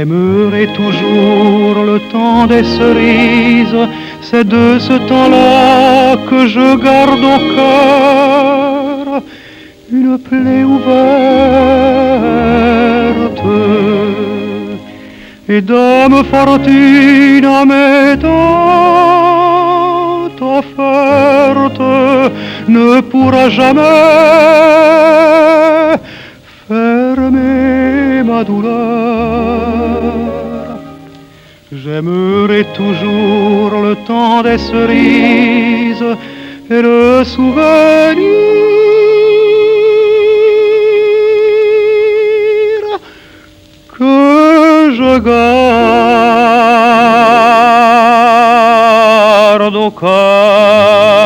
J'aimerai toujours le temps des cerises, c'est de ce temps-là que je garde au cœur une plaie ouverte. Et dame fortune dents offerte ne pourra jamais fermer ma douleur. J'aimerai toujours le temps des cerises et le souvenir que je garde au cœur.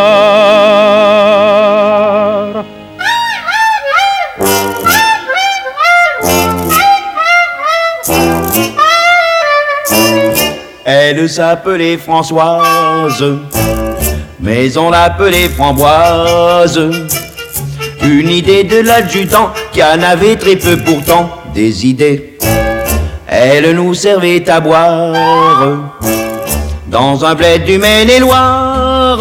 S'appelait Françoise, mais on l'appelait Framboise. Une idée de l'adjudant qui en avait très peu pourtant des idées. Elle nous servait à boire dans un bled du Maine-et-Loire.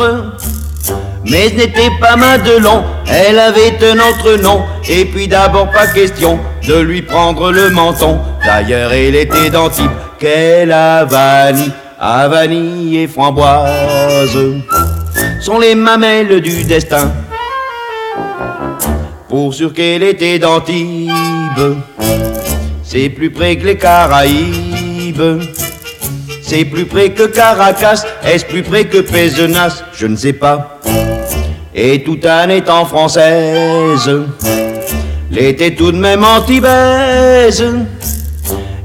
Mais ce n'était pas Madelon, elle avait un autre nom. Et puis d'abord pas question de lui prendre le menton. D'ailleurs, elle était d'Antibes, quelle Havanie et framboise sont les mamelles du destin. Pour sûr qu'elle était d'Antibes, c'est plus près que les Caraïbes. C'est plus près que Caracas, est-ce plus près que Pézenas? Je ne sais pas. Et tout en étant française, l'était tout de même antibaise.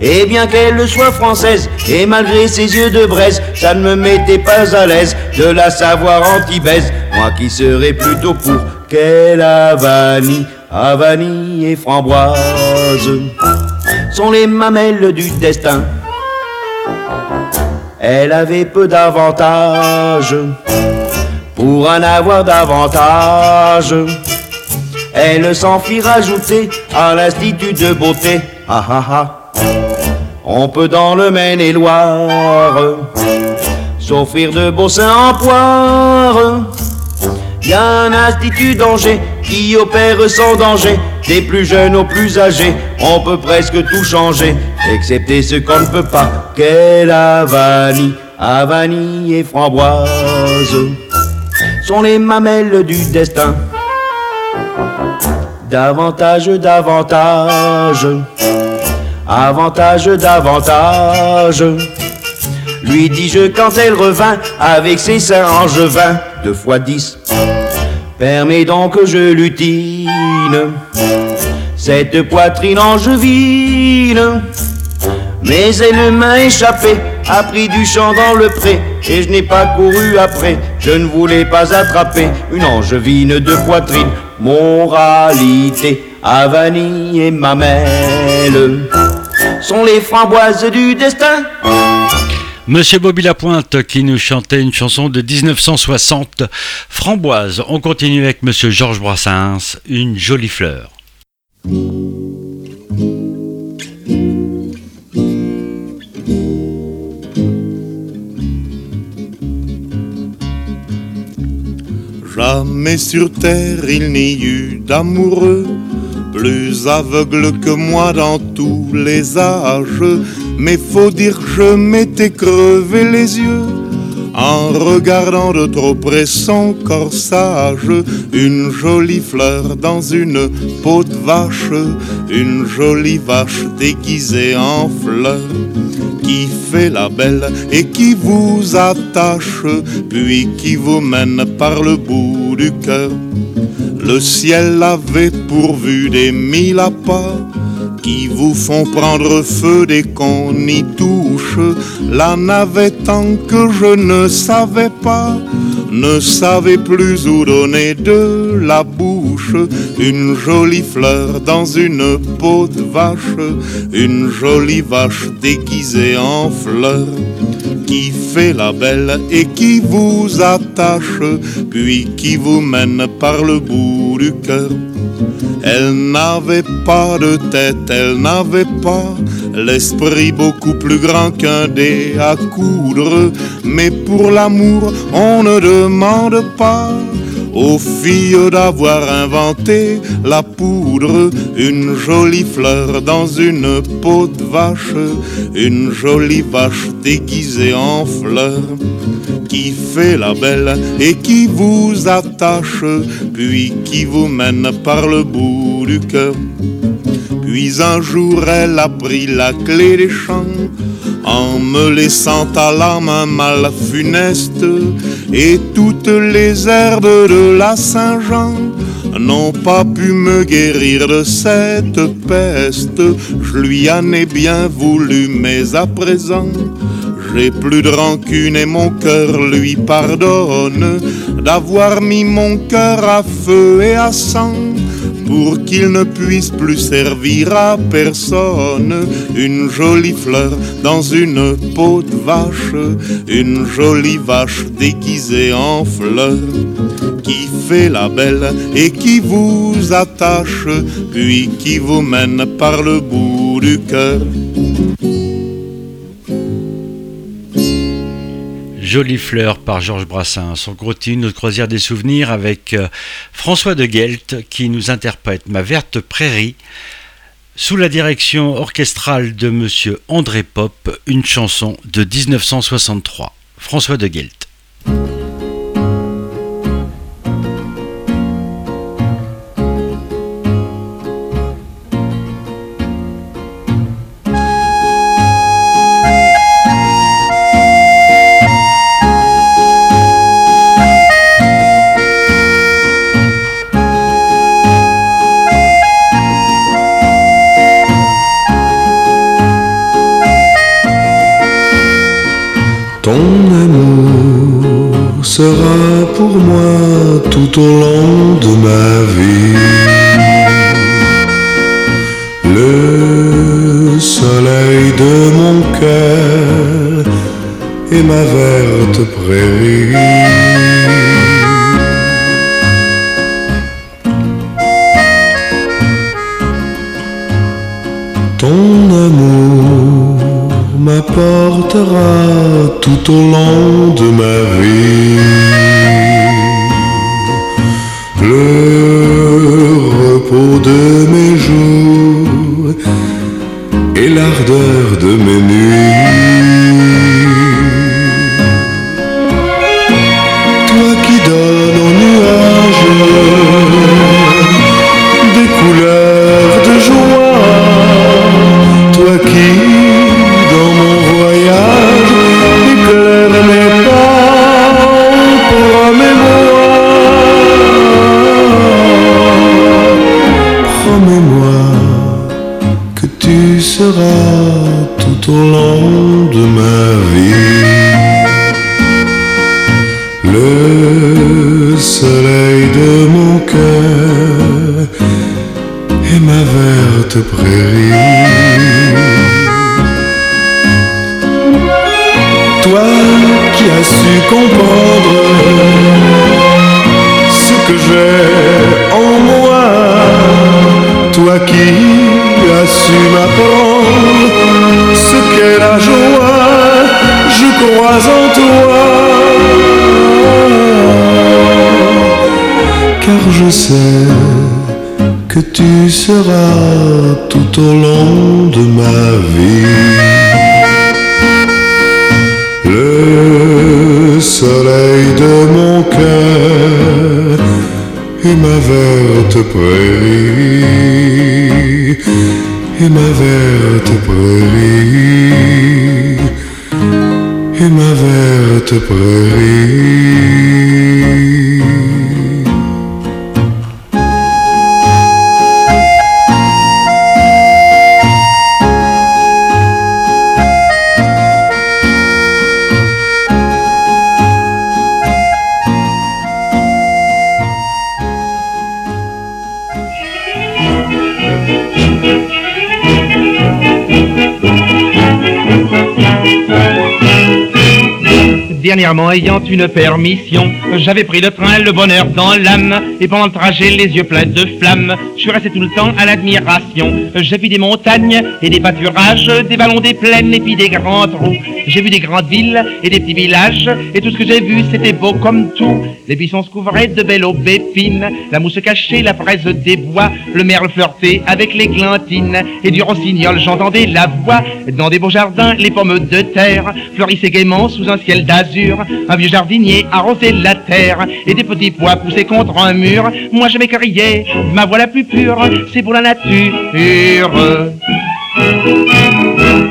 Et bien qu'elle soit française, et malgré ses yeux de braise, ça ne me mettait pas à l'aise de la savoir antibaise. Moi qui serais plutôt pour qu'elle Havanie, Havanie et framboise sont les mamelles du destin. Elle avait peu d'avantages pour en avoir davantage. Elle s'en fit rajouter à l'institut de beauté. Ah ah ah. On peut dans le Maine-et-Loire s'offrir de beaux seins en poire. Y a un institut d'Angers qui opère sans danger, des plus jeunes aux plus âgés. On peut presque tout changer, excepté ce qu'on ne peut pas. Quelle Havanie, Havanie et framboise sont les mamelles du destin. Davantage, davantage, avantage, davantage. Lui dis-je quand elle revint avec ses seins angevins, deux fois dix. Permets donc que je lutine cette poitrine angevine. Mais elle m'a échappé, a pris du champ dans le pré, et je n'ai pas couru après. Je ne voulais pas attraper une angevine de poitrine. Moralité, Havanie et Mamelle sont les framboises du destin. Monsieur Bobby Lapointe qui nous chantait une chanson de 1960, Framboise. On continue avec Monsieur Georges Brassens, Une jolie fleur. Jamais sur terre il n'y eut d'amoureux plus aveugle que moi dans tous les âges. Mais faut dire que je m'étais crevé les yeux en regardant de trop près son corsage. Une jolie fleur dans une peau de vache, une jolie vache déguisée en fleur qui fait la belle et qui vous attache, puis qui vous mène par le bout du cœur. Le ciel avait pourvu des mille appâts qui vous font prendre feu dès qu'on y touche. La navette tant que je ne savais pas, ne savais plus où donner de la bouche. Une jolie fleur dans une peau de vache, une jolie vache déguisée en fleur qui fait la belle et qui vous attache, puis qui vous mène par le bout du cœur. Elle n'avait pas de tête, elle n'avait pas l'esprit beaucoup plus grand qu'un dé à coudre, mais pour l'amour on ne demande pas aux filles d'avoir inventé la poudre, une jolie fleur dans une peau de vache, une jolie vache déguisée en fleur, qui fait la belle et qui vous attache, puis qui vous mène par le bout du cœur. Puis un jour elle a pris la clé des champs en me laissant à la main mal funeste et toutes les herbes de la Saint-Jean n'ont pas pu me guérir de cette peste. Je lui en ai bien voulu, mais à présent, j'ai plus de rancune et mon cœur lui pardonne d'avoir mis mon cœur à feu et à sang pour qu'il ne puisse plus servir à personne. Une jolie fleur dans une peau de vache, une jolie vache déguisée en fleur, qui fait la belle et qui vous attache, puis qui vous mène par le bout du cœur. Jolie fleur par Georges Brassens. On continue notre croisière des souvenirs avec euh, François de Gelt qui nous interprète Ma verte prairie sous la direction orchestrale de monsieur André Pop, une chanson de 1963. François de Gelt. tout au long de ma vie. Le soleil de mon cœur et ma verte prairie. M'apportera tout au long de ma vie le repos de mes jours et l'ardeur de mes nuits. Au long de ma vie. Le soleil de mon cœur et ma verte prairie, et ma verte prairie, et ma verte prairie. Ayant une permission, j'avais pris le train, le bonheur dans l'âme, et pendant le trajet, les yeux pleins de flammes, je suis resté tout le temps à l'admiration. J'ai vu des montagnes et des pâturages, des vallons, des plaines et puis des grands trous. J'ai vu des grandes villes et des petits villages, et tout ce que j'ai vu, c'était beau comme tout. Les buissons se couvraient de belles aubépines, la mousse cachée, la fraise des bois, le merle flirtait avec l'églantine, et du rossignol, j'entendais la voix. Dans des beaux jardins, les pommes de terre fleurissaient gaiement sous un ciel d'azur. Un vieux jardinier arrosait la terre, et des petits pois poussaient contre un mur. Moi je m'écriais, ma voix la plus pure, c'est pour la nature.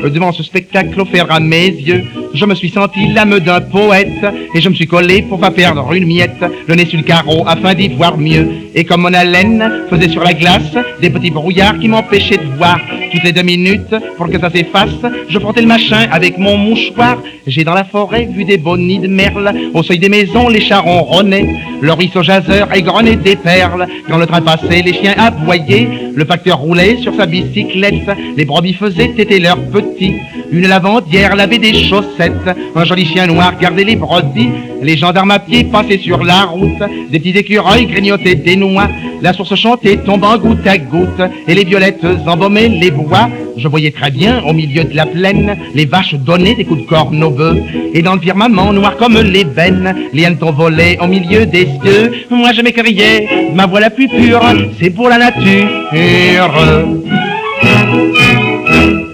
Devant ce spectacle offert à mes yeux, je me suis senti l'âme d'un poète et je me suis collé pour pas perdre une miette, le nez sur le carreau afin d'y voir mieux. Et comme mon haleine faisait sur la glace des petits brouillards qui m'empêchaient de voir, toutes les deux minutes, pour que ça s'efface, je frottais le machin avec mon mouchoir. J'ai dans la forêt vu des beaux de merle, au seuil des maisons les charrons ronnaient, le ruisseau jaseur égrenait des perles. Quand le train passait, les chiens aboyaient, le facteur roulait sur sa bicyclette, les brebis faisaient têter petits. Une lavandière lavait des chaussettes, un joli chien noir gardait les brebis, les gendarmes à pied passaient sur la route, des petits écureuils grignotaient des noix, la source chantait tombant goutte à goutte, et les violettes embaumaient les bois. Je voyais très bien, au milieu de la plaine, les vaches donnaient des coups de corne aux bœufs, et dans le firmament noir comme l'ébène, les hannetons volaient au milieu des cieux. Moi je m'écriais, ma voix la plus pure, c'est pour la nature.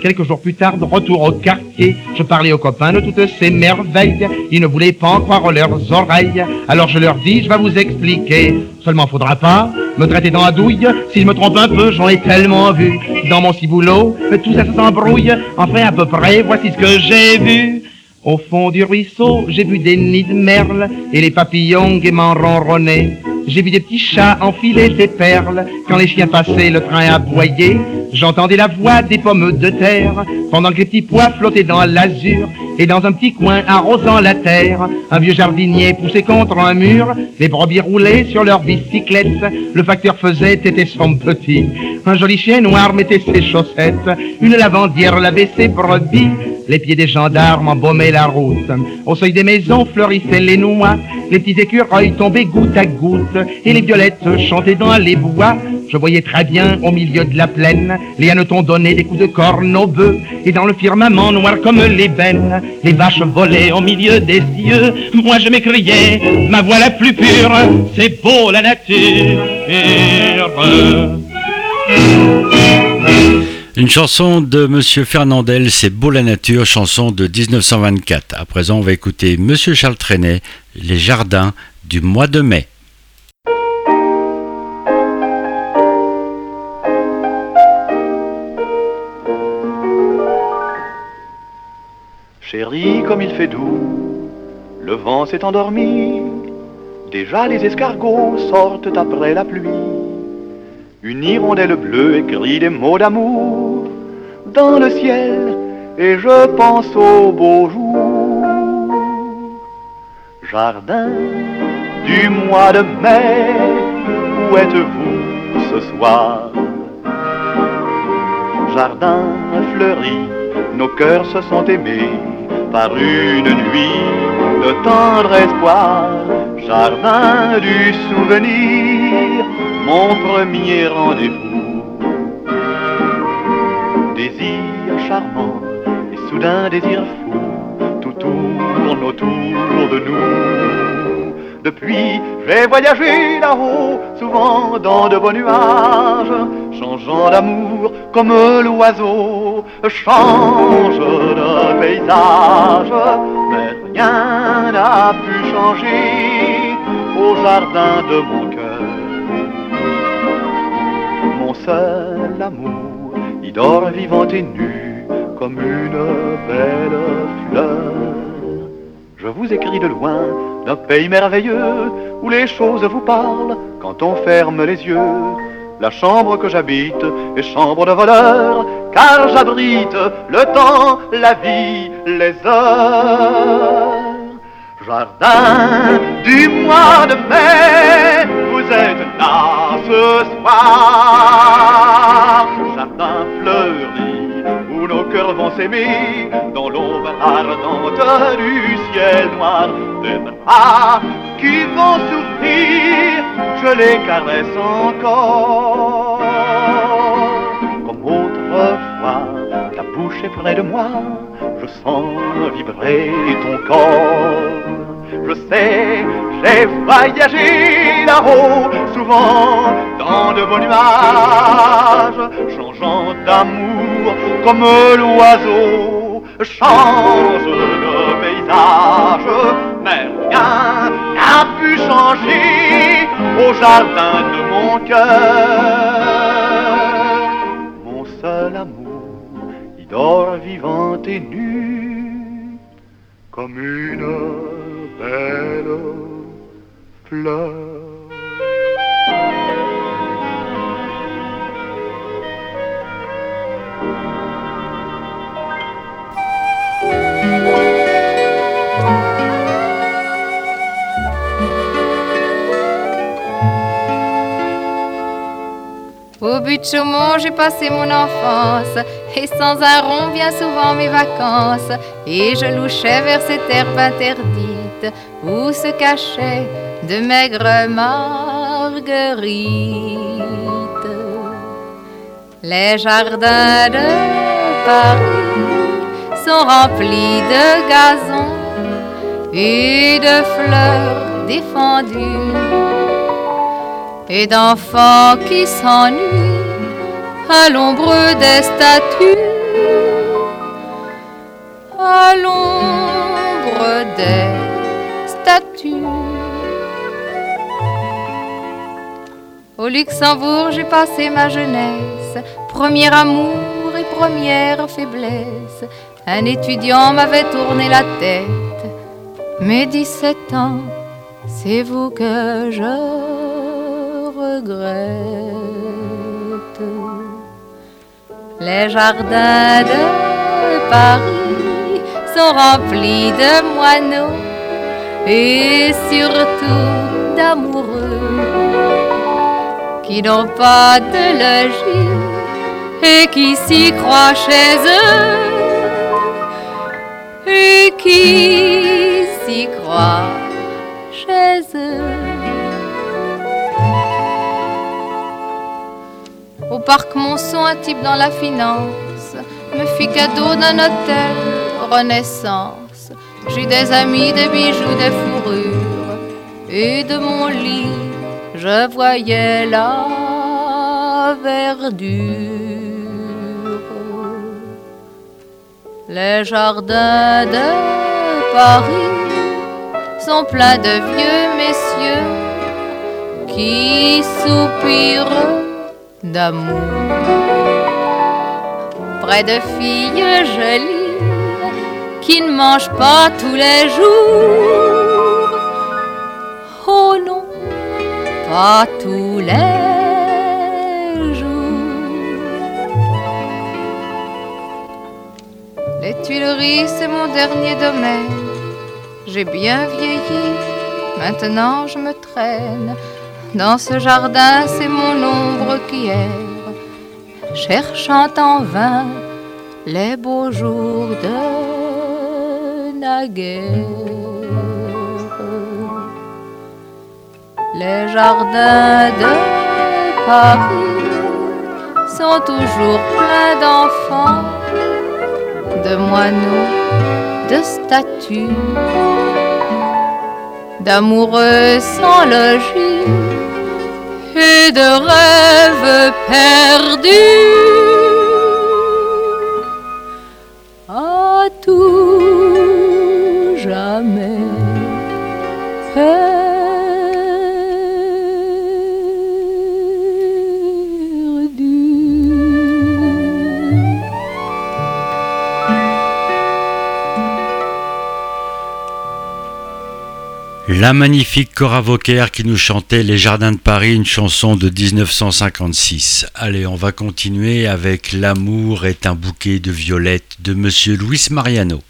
Quelques jours plus tard, de retour au quartier, je parlais aux copains de toutes ces merveilles. Ils ne voulaient pas en croire leurs oreilles. Alors je leur dis, je vais vous expliquer. Seulement faudra pas me traiter dans la douille. Si je me trompe un peu, j'en ai tellement vu. Dans mon ciboulot, tout ça, s'embrouille. Enfin, à peu près, voici ce que j'ai vu. Au fond du ruisseau, j'ai vu des nids de merle et les papillons gaiement ronronnaient. J'ai vu des petits chats enfiler des perles. Quand les chiens passaient, le train aboyait. J'entendais la voix des pommes de terre pendant que les petits pois flottaient dans l'azur. Et dans un petit coin arrosant la terre, un vieux jardinier poussait contre un mur. Les brebis roulaient sur leurs bicyclettes. Le facteur faisait têter son petit. Un joli chien noir mettait ses chaussettes. Une lavandière lavait ses brebis. Les pieds des gendarmes embaumaient la route. Au seuil des maisons fleurissaient les noix. Les petits écureuils tombaient goutte à goutte. Et les violettes chantaient dans les bois. Je voyais très bien au milieu de la plaine. Les hannetons donnaient des coups de corne aux bœufs. Et dans le firmament noir comme l'ébène, les vaches volaient au milieu des cieux. Moi je m'écriais, ma voix la plus pure, c'est beau la nature. Une chanson de Monsieur Fernandel, c'est Beau la nature, chanson de 1924. À présent, on va écouter Monsieur Charles Trenet, Les jardins du mois de mai. Chérie, comme il fait doux, le vent s'est endormi, déjà les escargots sortent après la pluie. Une hirondelle bleue écrit des mots d'amour dans le ciel, et je pense au beau jour. Jardin du mois de mai, où êtes-vous ce soir? Jardin fleuri, nos cœurs se sont aimés par une nuit de tendre espoir, jardin du souvenir, mon premier rendez-vous. Désir charmant et soudain désir fou, tout tourne autour de nous. Depuis, j'ai voyagé là-haut, souvent dans de beaux nuages, changeant d'amour comme l'oiseau change de paysage, mais rien n'a pu changer au jardin de mon cœur. Mon seul amour y dort vivant et nu comme une belle fleur. Je vous écris de loin d'un pays merveilleux où les choses vous parlent quand on ferme les yeux. La chambre que j'habite est chambre de voleur, car j'abrite le temps, la vie, les heures. Jardin du mois de mai, vous êtes là ce soir. Dans l'ombre ardente du ciel noir, des bras qui vont souffrir, je les caresse encore. Comme autrefois, ta bouche est près de moi, je sens vibrer ton corps. Je sais, j'ai voyagé là-haut, souvent dans de beaux nuages, changeant d'amour comme l'oiseau change de paysage, mais rien n'a pu changer au jardin de mon cœur. Mon seul amour dort vivante et nue comme une Au but de Chaumont, j'ai passé mon enfance, et sans un rond, bien souvent mes vacances, et je louchais vers cette herbe où se cachaient de maigres marguerites. Les jardins de Paris sont remplis de gazons et de fleurs défendues et d'enfants qui s'ennuient à l'ombre des statues, des Au Luxembourg, j'ai passé ma jeunesse, premier amour et première faiblesse. Un étudiant m'avait tourné la tête, mes 17 ans, c'est vous que je regrette. Les jardins de Paris sont remplis de moineaux et surtout d'amoureux qui n'ont pas de logis et qui s'y croient chez eux et qui s'y croient chez eux. Au parc Monceau, un type dans la finance me fit cadeau d'un hôtel Renaissance. J'ai des amis, des bijoux, des fourrures, et de mon lit, je voyais la verdure. Les jardins de Paris sont pleins de vieux messieurs qui soupirent d'amour. Près de filles jolies qui ne mangent pas tous les jours. Oh non, pas tous les jours. Les Tuileries, c'est mon dernier domaine. J'ai bien vieilli, maintenant je me traîne. Dans ce jardin, c'est mon ombre qui erre, cherchant en vain les beaux jours de Les jardins de Paris sont toujours pleins d'enfants, de moineaux, de statues, d'amoureux sans logis et de rêves perdus. À La magnifique Cora Vauquer qui nous chantait Les Jardins de Paris, une chanson de 1956. Allez, on va continuer avec L'amour est un bouquet de violettes de Monsieur Luis Mariano.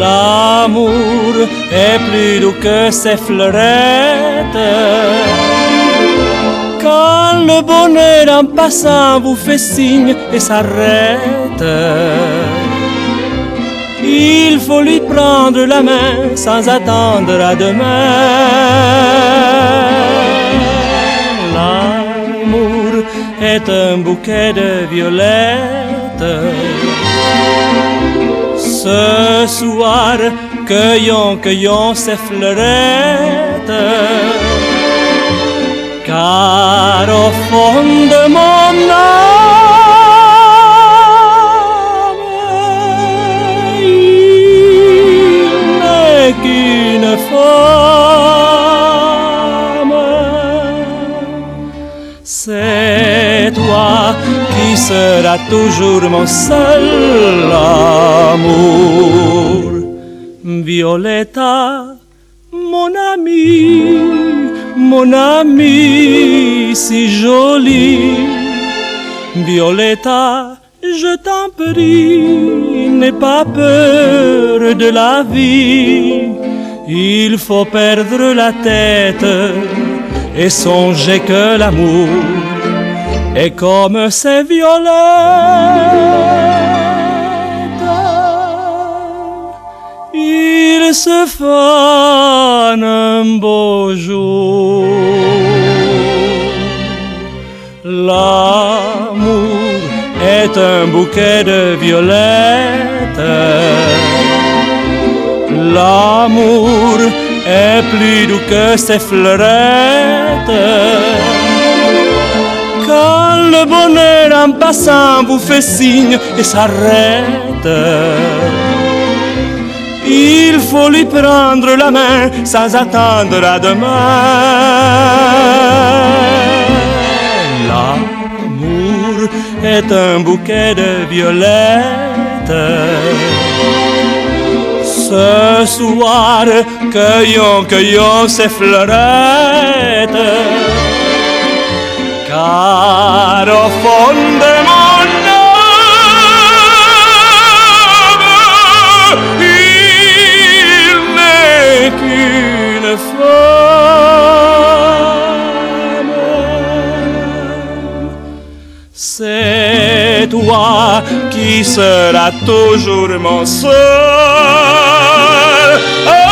L'amour est plus doux que ses fleurettes. Quand le bonheur en passant vous fait signe et s'arrête, il faut lui prendre la main sans attendre à demain. L'amour est un bouquet de violettes. Ce soir, cueillons, cueillons ces fleurettes. Car au fond de mon âme, toujours mon seul amour. Violetta, mon ami, mon ami si joli. Violetta, je t'en prie, n'aie pas peur de la vie. Il faut perdre la tête et songer que l'amour est comme ces violettes. Il se fane un beau jour. L'amour est un bouquet de violettes. L'amour est plus doux que ces fleurettes. Le bonheur en passant vous fait signe et s'arrête, il faut lui prendre la main sans attendre à demain. L'amour est un bouquet de violettes. Ce soir, cueillons, cueillons ces fleurettes. Car au fond de mon âme, il n'est qu'une femme. C'est toi qui seras toujours mon seul. C'est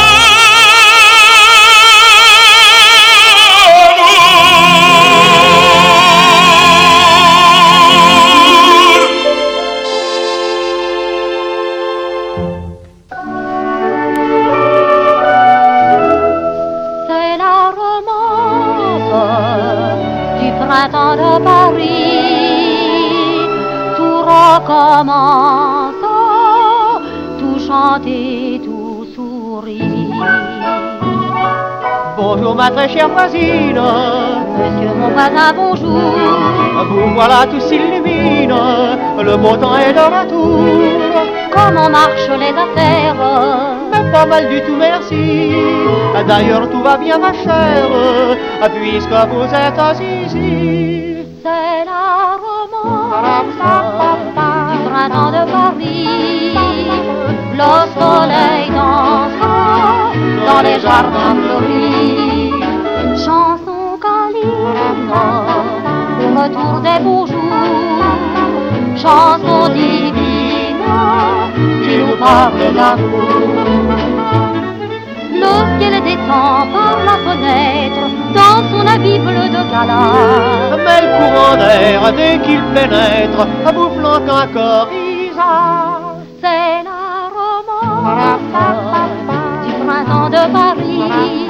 Recommence, tout chanter, tout sourire. Bonjour ma très chère voisine, Monsieur mon voisin, bonjour. vous voilà tout s'illumine, le beau temps est de retour. Comment marchent les affaires? Mais pas mal du tout, merci. D'ailleurs, tout va bien, ma chère, puisque vous êtes ici. Le soleil danse dans les jardins fleuris. Chanson câline au retour des beaux jours. Chanson divine qui nous parle d'amour. Ciel descend par la fenêtre dans son habit bleu de gala. Mais le courant d'air, dès qu'il pénètre, vous flanque encore Isa. C'est la romance du printemps de Paris.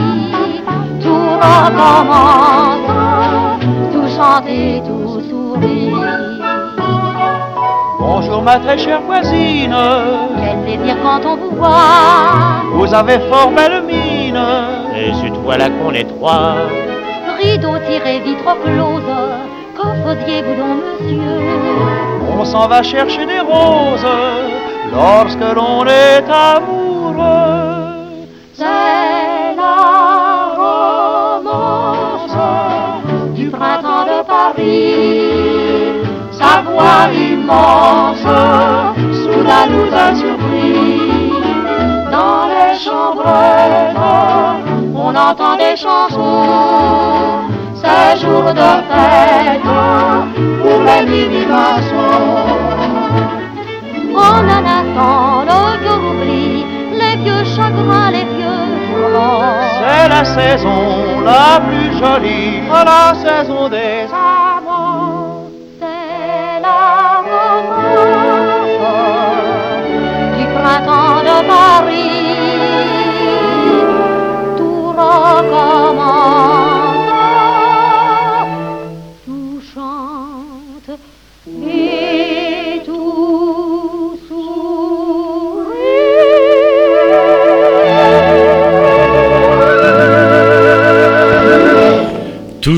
Tout recommence, tout chanter, tout sourire. Bonjour ma très chère voisine, Quel plaisir quand on vous voit. vous avez fort belle mine, et c'est voilà qu'on est trois. Rideau tiré, vitre close, que faisiez-vous donc, monsieur On s'en va chercher des roses lorsque l'on est amoureux. C'est la romance du printemps de Paris. Sa voix immense, soudain nous a surpris. Dans les chambres, on entend des chansons. Ces jours de fête pour les mimimaçons. En un instant, le cœur oublie les vieux chagrins, les vieux tourments. C'est la saison la plus jolie, la saison des amants. C'est la romance du printemps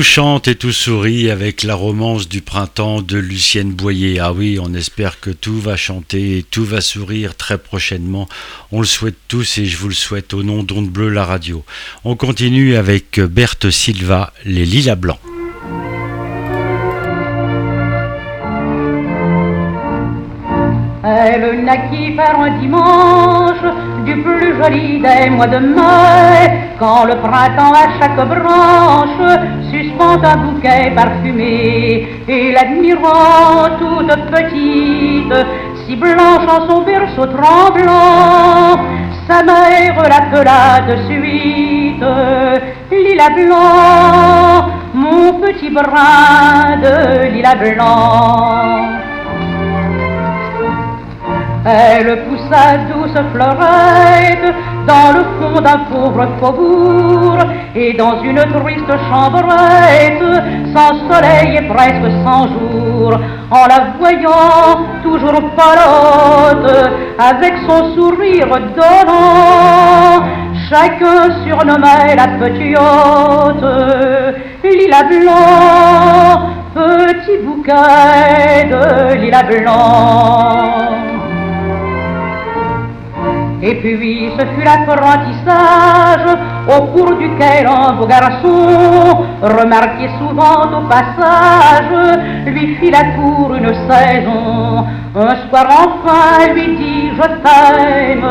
Tout chante et tout sourit avec la romance du printemps de Lucienne Boyer. Ah oui, on espère que tout va chanter et tout va sourire très prochainement. On le souhaite tous et je vous le souhaite au nom d'Onde Bleu la radio. On continue avec Berthe Silva, Les Lilas Blancs. Elle naquit par un dimanche du plus joli des mois de mai, quand le printemps à chaque branche suspend un bouquet parfumé, et l'admirant toute petite, si blanche en son berceau tremblant, sa mère l'appela de suite, Lila blanc, mon petit brin de lila blanc. Elle poussa douce fleurette dans le fond d'un pauvre faubourg et dans une triste chambrette, sans soleil et presque sans jour. En la voyant toujours palote, avec son sourire donnant, chacun surnommait la petite Lila Blanc, petit bouquet de Lila Blanc. Et puis ce fut l'apprentissage au cours duquel un beau garçon, remarqué souvent au passage, lui fit la cour une saison. Un soir enfin lui dit je t'aime,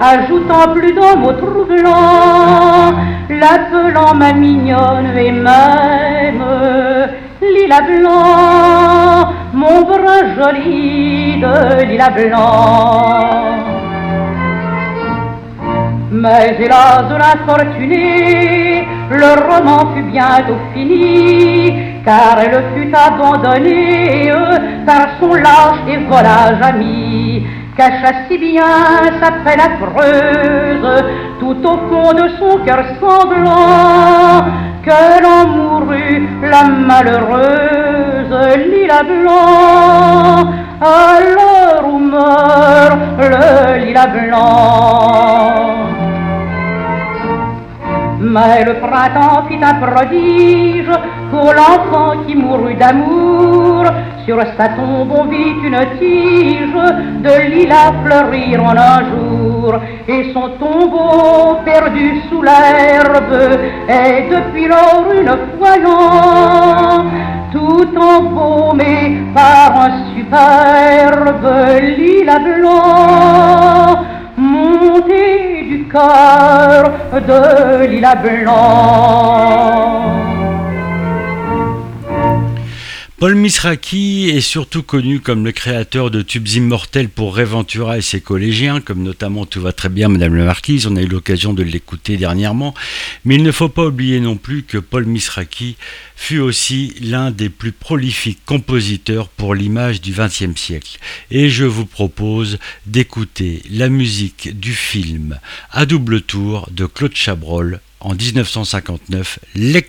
ajoutant plus d'un mot troublant, l'appelant ma mignonne et même Lila blanc, mon bras joli de lila blanc. Mais hélas de l'infortuné, le roman fut bientôt fini, car elle fut abandonnée par son lâche et volage ami, cacha si bien sa peine affreuse, tout au fond de son cœur sanglant, que l'on mourut la malheureuse Lila Blanc, à l'heure où meurt le Lila Blanc? Mais le printemps fit un prodige pour l'enfant qui mourut d'amour. Sur sa tombe on vit une tige de lilas fleurir en un jour. Et son tombeau perdu sous l'herbe est depuis lors une voyant tout embaumé par un superbe lilas blanc montée du cœur de lilas blanc. Paul Misraki est surtout connu comme le créateur de tubes immortels pour Réventura et ses collégiens, comme notamment Tout va très bien, Madame la Marquise. On a eu l'occasion de l'écouter dernièrement. Mais il ne faut pas oublier non plus que Paul Misraki fut aussi l'un des plus prolifiques compositeurs pour l'image du XXe siècle. Et je vous propose d'écouter la musique du film à double tour de Claude Chabrol en 1959, Les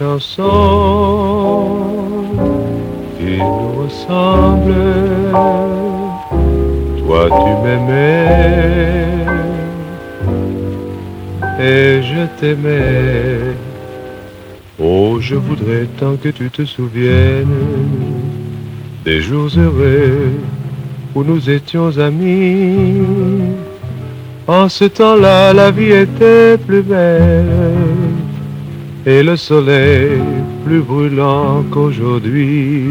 chanson qui nous ressemble. Toi tu m'aimais et je t'aimais. Oh, je voudrais tant que tu te souviennes des jours heureux où nous étions amis. En ce temps-là, la vie était plus belle et le soleil plus brûlant qu'aujourd'hui.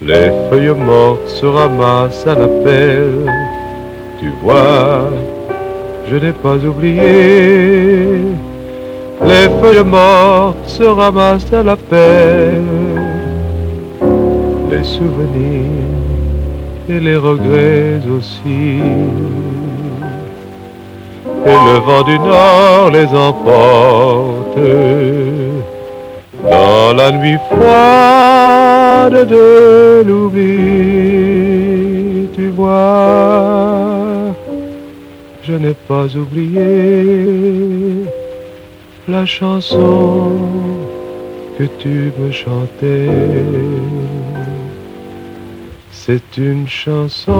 Les feuilles mortes se ramassent à la tu vois, je n'ai pas oublié. Les feuilles mortes se ramassent à la les souvenirs et les regrets aussi. Et le vent du nord les emporte dans la nuit froide de l'oubli. Tu vois, je n'ai pas oublié la chanson que tu me chantais. C'est une chanson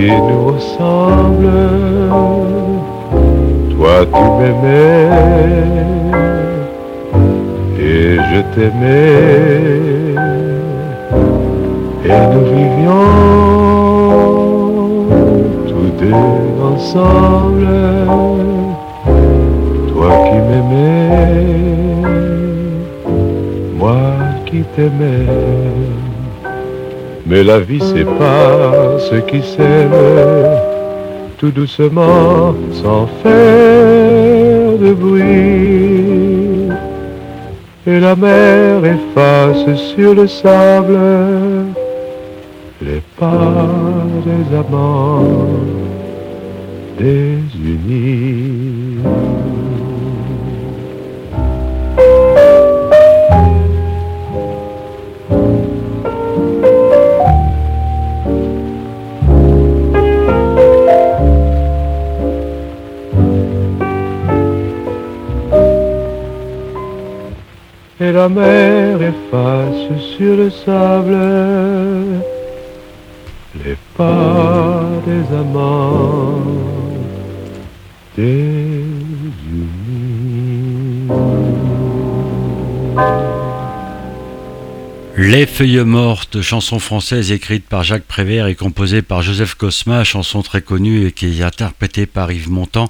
nous ressemble. Toi tu m'aimais et je t'aimais et nous vivions tous deux ensemble. Toi qui m'aimais, moi qui t'aimais. Mais la vie pas ce qui s'aiment tout doucement sans faire de bruit. Et la mer efface sur le sable les pas des amants désunis. Et la mer efface sur le sable les pas des amants Les Feuilles Mortes, chanson française écrite par Jacques Prévert et composée par Joseph Cosma, chanson très connue et qui est interprétée par Yves Montand.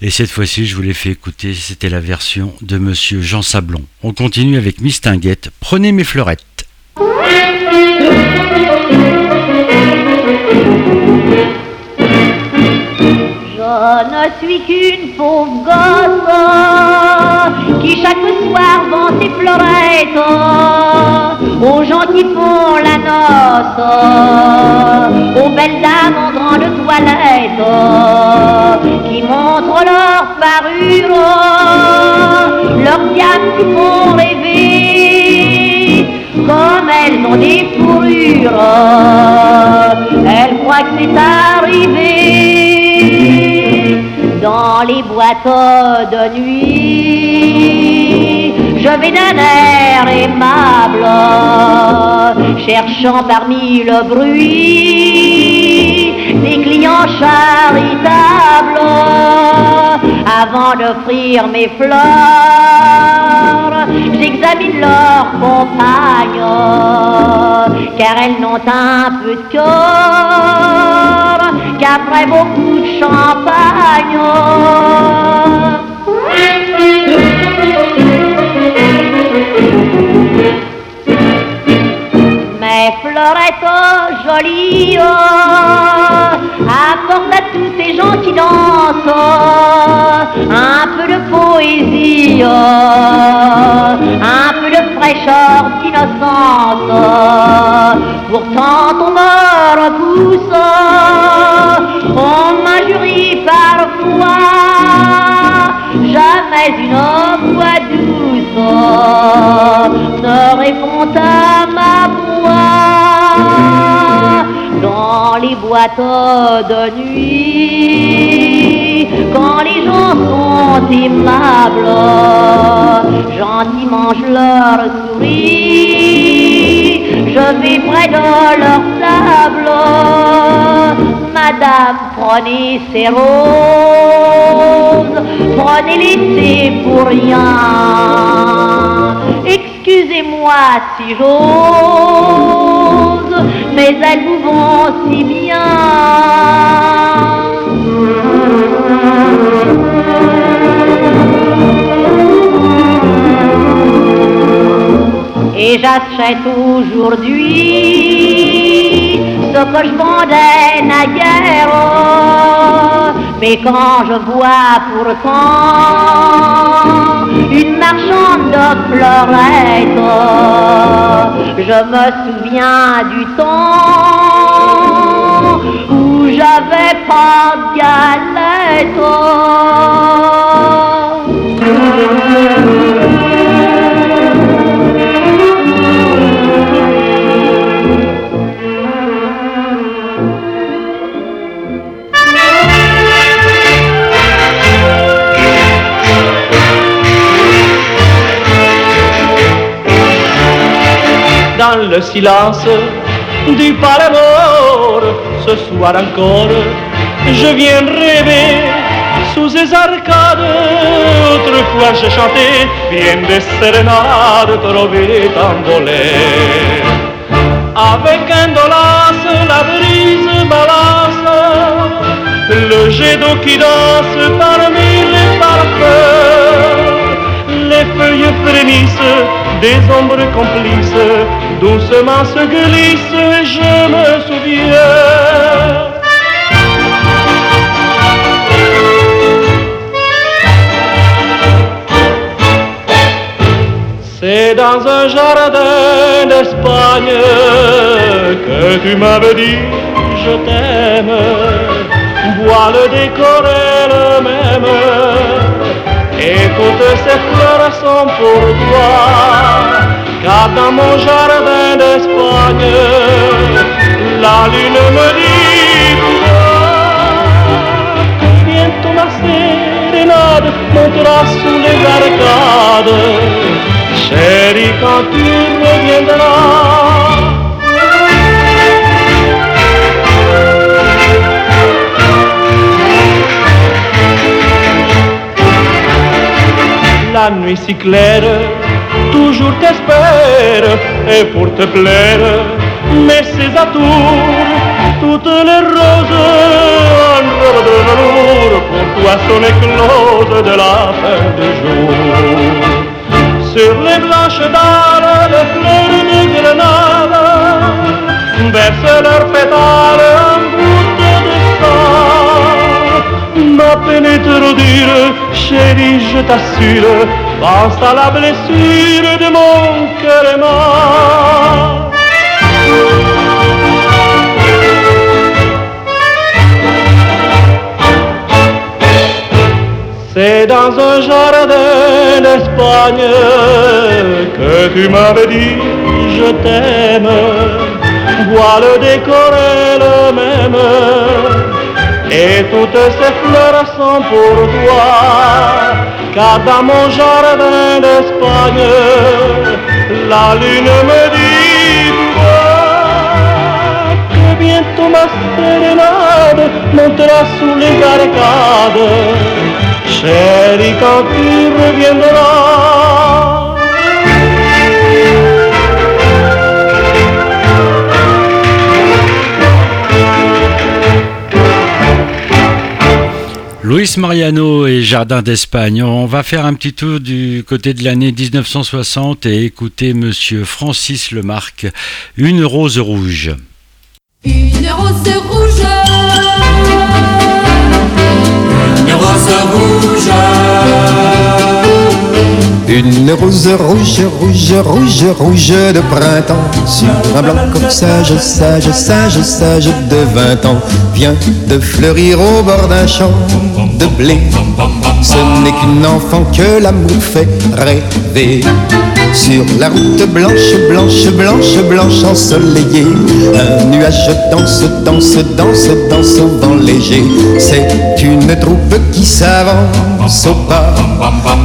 Et cette fois-ci, je vous l'ai fait écouter, c'était la version de Monsieur Jean Sablon. On continue avec Mistinguette, Prenez mes fleurettes. Ne suis qu'une pauvre gosse qui chaque soir vend ses fleurettes aux gens qui font la noce, aux belles dames en grande toilette qui montrent leur parure, leurs diamants qui font rêver comme elles ont des fourrures. Elles croient que c'est arrivé dans les boîtes de nuit. Je vais d'un air aimable, cherchant parmi le bruit des clients charitables avant d'offrir mes fleurs. J'examine leurs compagnes, car elles n'ont un peu de cœur qu'après beaucoup de champagne. Apportent à tous ces gens qui dansent un peu de poésie, un peu de fraîcheur, d'innocence. Pourtant on me repousse, on m'injurie parfois, jamais une voix douce ne répond à ma voix dans les boîtes de nuit. quand les gens sont aimables, gentiment je leur souris, je vais près de leur table. Madame, prenez ces roses, prenez-les, c'est pour rien. Excusez-moi si j'ose, mais elles vous vont si bien. Et j'achète aujourd'hui ce que je vendais naguère. Mais quand je vois pourtant une marchande de fleurettes, je me souviens du temps où j'avais pas de galette. Le silence du mort ce soir encore, je viens rêver sous ces arcades. Autrefois je chantais bien des sérénades trouvées envolées. Avec indolence, la brise balance le jet d'eau qui danse parmi les parfums. Les feuilles frémissent des ombres complices doucement se glissent, je me souviens. C'est dans un jardin d'Espagne que tu m'avais dit je t'aime. Vois le décor est le même et toutes ces fleurs sont pour toi car dans mon jardin d'Espagne, la lune me dit bientôt ma sérénade montera sous les arcades, chérie quand tu reviendras. La nuit si claire toujours t'espère et pour te plaire, mais c'est à tour toutes les roses en robe de velours pour toi sont écloses de la fin du jour. Sur les blanches dalles, les fleurs de grenade versent leurs pétales en gouttes de sang. Ma trop dure, chérie, je t'assure, pense à la blessure de mon cœur aimant. C'est dans un jardin d'Espagne que tu m'avais dit je t'aime. Vois le décor est le même et toutes ces fleurs sont pour toi. Car dans mon jardin d'Espagne, la lune me dit que bientôt ma sérénade montera sous les arcades. Chérie, quand tu reviendras. Luis Mariano et Jardin d'Espagne. On va faire un petit tour du côté de l'année 1960 et écouter Monsieur Francis Lemarque, Une rose rouge. Une rose rouge. Une rose rouge. Une rose rouge, rouge, rouge, rouge de printemps. Sur un blanc corsage, sage, sage, sage de vingt ans. Vient de fleurir au bord d'un champ de blé. Ce n'est qu'une enfant que l'amour fait rêver. Sur la route blanche, blanche, blanche, blanche ensoleillée, un nuage danse, danse, danse, danse au vent léger. C'est une troupe qui s'avance au pas.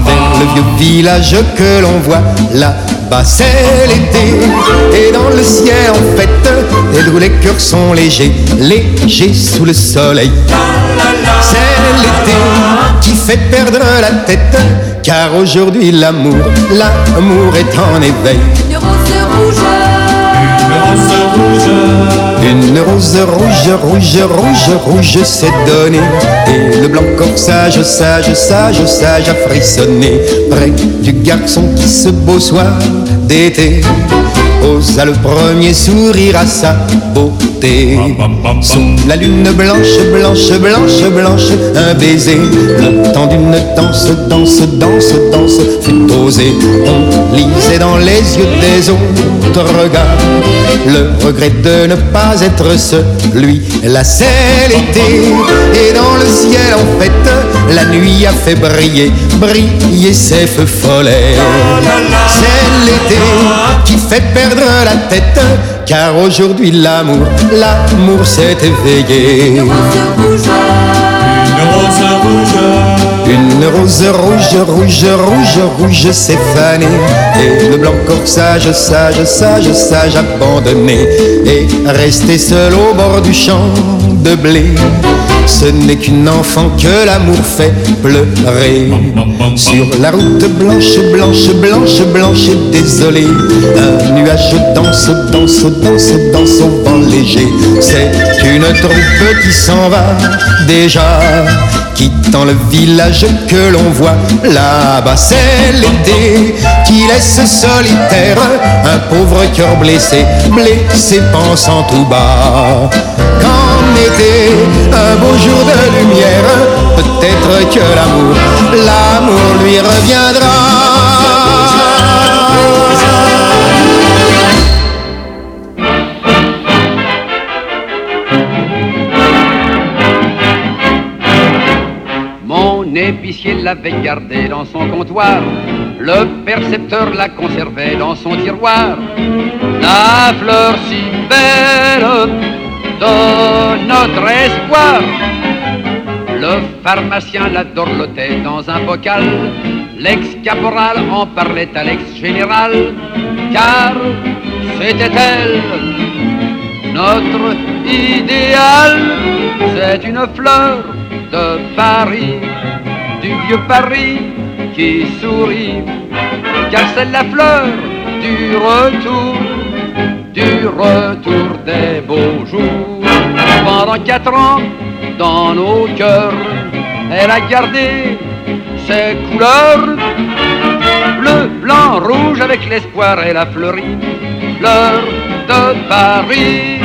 Vers le vieux village que l'on voit là-bas. C'est l'été et dans le ciel en fête, et où les cœurs sont légers, légers sous le soleil. C'est l'été qui fait perdre la tête car aujourd'hui l'amour, l'amour est en éveil. Une rose rouge, une rose rouge, rouge, rouge, rouge s'est donnée. Et le blanc corsage, sage, sage, sage a frissonné près du garçon qui ce beau soir d'été osa le premier sourire à sa beauté. Sous la lune blanche, blanche, blanche, blanche, un baiser, le temps d'une danse, danse, danse, danse, fut osé. On lisait dans les yeux des autres regards le regret de ne pas être celui. La c'est l'été, et dans le ciel en fait, la nuit a fait briller, briller ses feux follets. C'est l'été qui fait perdre la tête, car aujourd'hui l'amour, l'amour s'est éveillé. Une rose rouge, rouge, rouge, rouge s'est fanée Et le blanc corsage, sage, sage, sage abandonné Et resté seul au bord du champ de blé. Ce n'est qu'une enfant que l'amour fait pleurer. Sur la route blanche, blanche, blanche, blanche et désolée. Un nuage danse, danse, danse, danse au vent léger. C'est une troupe qui s'en va déjà Quittant le village que l'on voit là-bas C'est l'été qui laisse solitaire Un pauvre cœur blessé, blessé pensant tout bas. Qu'en été, un beau jour de lumière? Peut-être que l'amour, l'amour lui reviendra épicier l'avait gardé dans son comptoir, le percepteur la conservait dans son tiroir. La fleur si belle de notre espoir. Le pharmacien la dorlotait dans un bocal, l'ex-caporal en parlait à l'ex-général, car c'était elle, notre idéal. C'est une fleur de Paris, du vieux Paris qui sourit, car c'est la fleur du retour, du retour des beaux jours. Pendant quatre ans, dans nos cœurs, elle a gardé ses couleurs, bleu, blanc, rouge, avec l'espoir, elle a fleuri, fleur de Paris.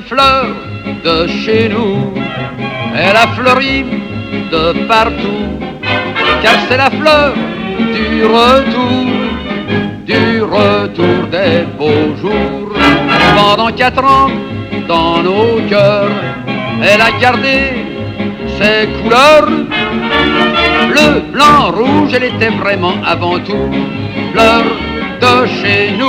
Fleur de chez nous, elle a fleuri de partout, car c'est la fleur du retour, du retour des beaux jours. Pendant quatre ans, dans nos cœurs, elle a gardé ses couleurs, bleu, blanc, rouge, elle était vraiment avant tout fleur de chez nous.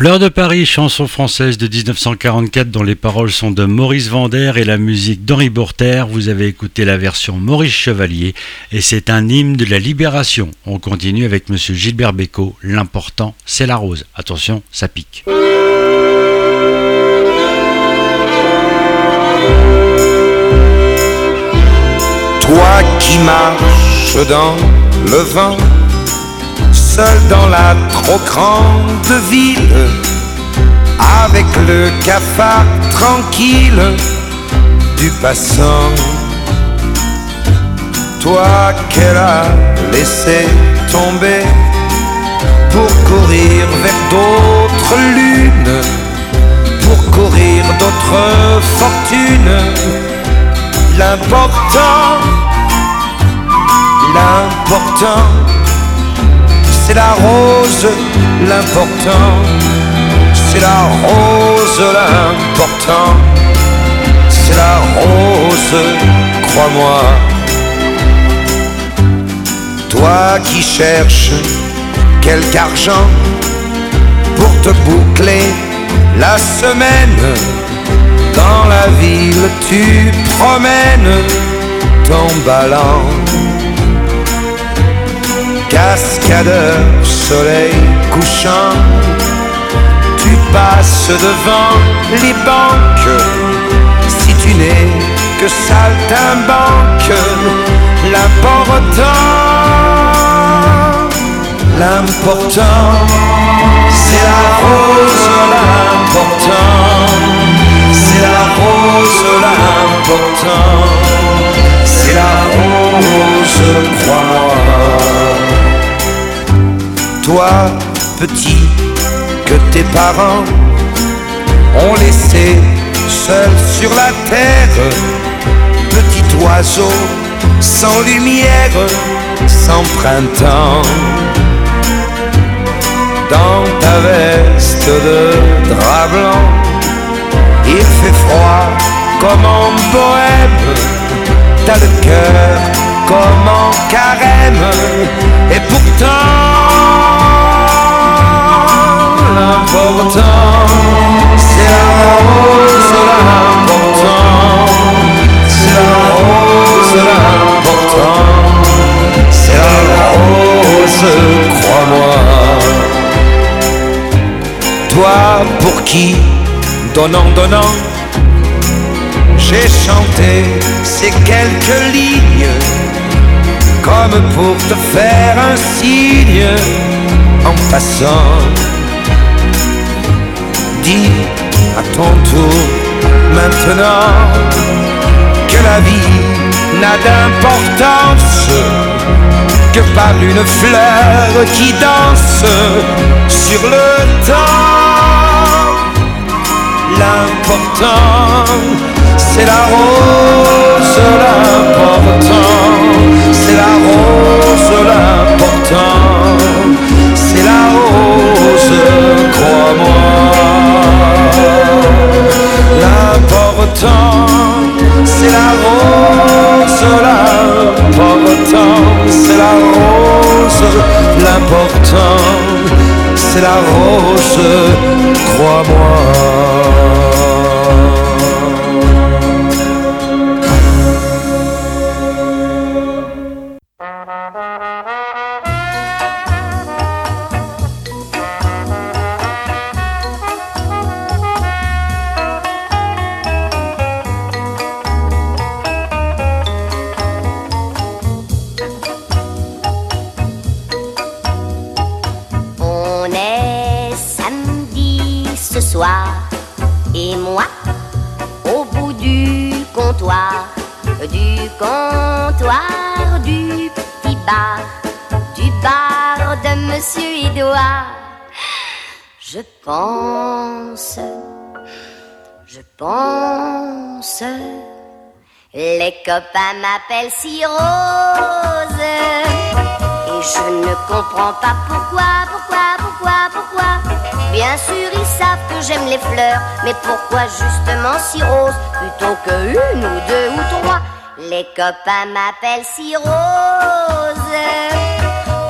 Fleur de Paris, chanson française de 1944 dont les paroles sont de Maurice Vander et la musique d'Henri Bourter. Vous avez écouté la version Maurice Chevalier et c'est un hymne de la libération. On continue avec monsieur Gilbert Bécaud. L'important, c'est la rose. Attention, ça pique. Toi qui marches dans le vent seul dans la trop grande ville, avec le cafard tranquille du passant. Toi qu'elle a laissé tomber pour courir vers d'autres lunes, pour courir d'autres fortunes. L'important, l'important c'est la rose l'important, c'est la rose l'important, c'est la rose, crois-moi. Toi qui cherches quelque argent pour te boucler la semaine, dans la ville tu promènes ton ballon cascadeur, soleil couchant, tu passes devant les banques. Si tu n'es que saltimbanque, l'important, l'important, c'est la rose, l'important, c'est la rose, l'important, c'est la rose, crois-moi toi, petit, que tes parents ont laissé seul sur la terre, petit oiseau sans lumière, sans printemps. Dans ta veste de drap blanc, il fait froid comme en bohème, t'as le cœur comme en carême, et pourtant c'est la rose l'important, c'est la rose l'important, c'est la rose, crois-moi. Toi pour qui, donnant, donnant, j'ai chanté ces quelques lignes, comme pour te faire un signe en passant dis à ton tour maintenant que la vie n'a d'importance que par une fleur qui danse sur le temps. L'important, c'est la rose, l'important, c'est la rose, l'important, c'est la rose, crois-moi. L'important, c'est la rose, l'important, c'est la rose, l'important, c'est la rose, crois-moi. Copain m'appelle si rose. Et je ne comprends pas pourquoi, pourquoi, pourquoi, pourquoi. Bien sûr, ils savent que j'aime les fleurs, mais pourquoi justement si rose plutôt que une ou deux ou trois? Les copains m'appellent si rose.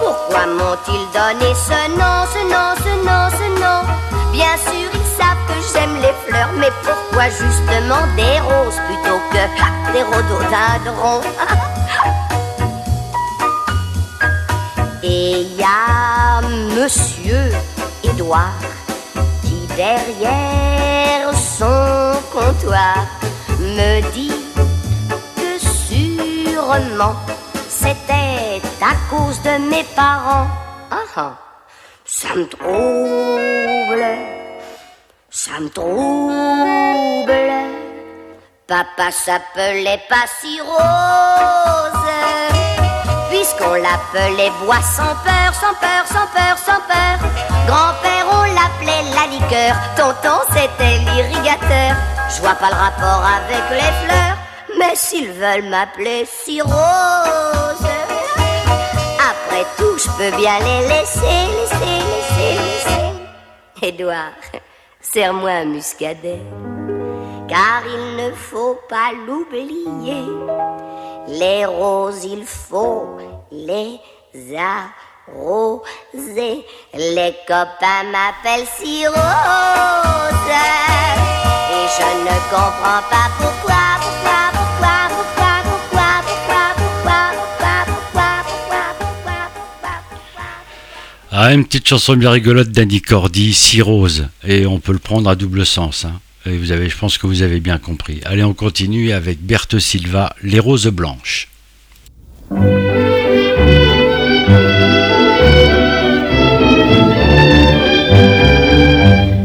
Pourquoi m'ont-ils donné ce nom, ce nom, ce nom, ce nom? Bien sûr, j'aime les fleurs, mais pourquoi justement des roses plutôt que des rhododendrons? Et y a Monsieur Édouard qui derrière son comptoir me dit que sûrement c'était à cause de mes parents. Ah, ah. ça me trouble, ça me trouble. Papa s'appelait pas si rose, puisqu'on l'appelait bois sans peur, sans peur, sans peur, sans peur. Grand-père, on l'appelait la liqueur, tonton, c'était l'irrigateur. Je vois pas le rapport avec les fleurs, mais s'ils veulent m'appeler si rose, après tout, je peux bien les laisser, laisser, laisser, laisser. Édouard, serre-moi un muscadet, car il ne faut pas l'oublier. Les roses, il faut les arroser. Les copains m'appellent si rose. Et je ne comprends pas pourquoi, Ah, une petite chanson bien rigolote d'Andy Cordy, Si Rose. Et on peut le prendre à double sens. hein. Et vous avez, je pense que vous avez bien compris. Allez, on continue avec Berthe Silva, Les Roses Blanches.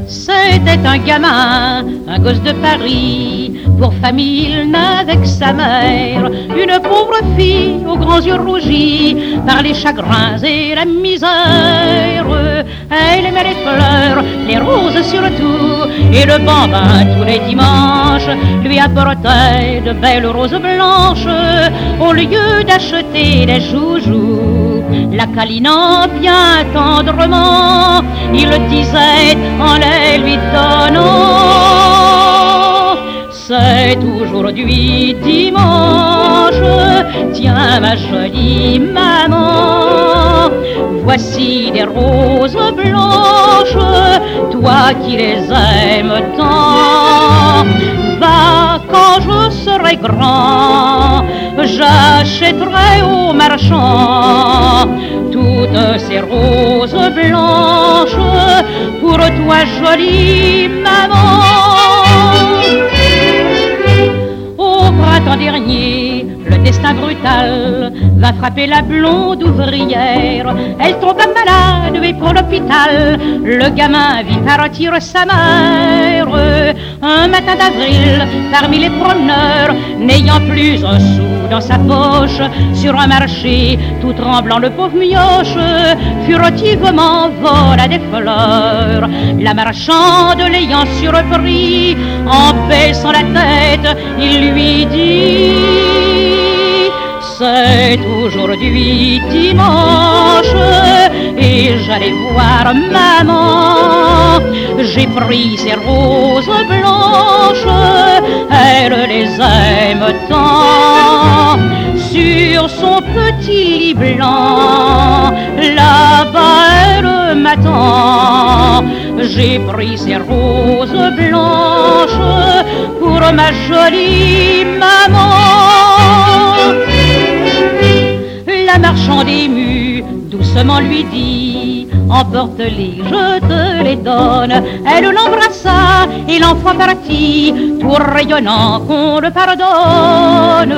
C'était un gamin, un gosse de Paris. Pour famille, il n'avait que sa mère. Une pauvre fille aux grands yeux rougis par les chagrins et la misère. Elle aimait les fleurs, les roses surtout, et le bambin tous les dimanches lui apportait de belles roses blanches au lieu d'acheter des joujoux. La câlinant bien tendrement, il disait en les lui donnant. C'est aujourd'hui dimanche, tiens ma jolie maman, voici des roses blanches, toi qui les aimes tant. Va quand je serai grand, j'achèterai au marchand toutes ces roses blanches pour toi jolie maman. dernier le destin brutal va frapper la blonde ouvrière. Elle tomba malade et pour l'hôpital, le gamin vit partir sa mère. Un matin d'avril, parmi les promeneurs, n'ayant plus un sou dans sa poche, sur un marché, tout tremblant, le pauvre mioche furtivement vola des fleurs. La marchande l'ayant surpris, en baissant la tête, il lui dit C'est aujourd'hui dimanche et j'allais voir maman. J'ai pris ces roses blanches, elle les aime tant. Sur son petit lit blanc, là-bas m'attend. J'ai pris ces roses blanches pour ma jolie maman. La marchande émue doucement lui dit Emporte-les, je te les donne. Elle l'embrassa et l'enfant partit, tout rayonnant qu'on le pardonne.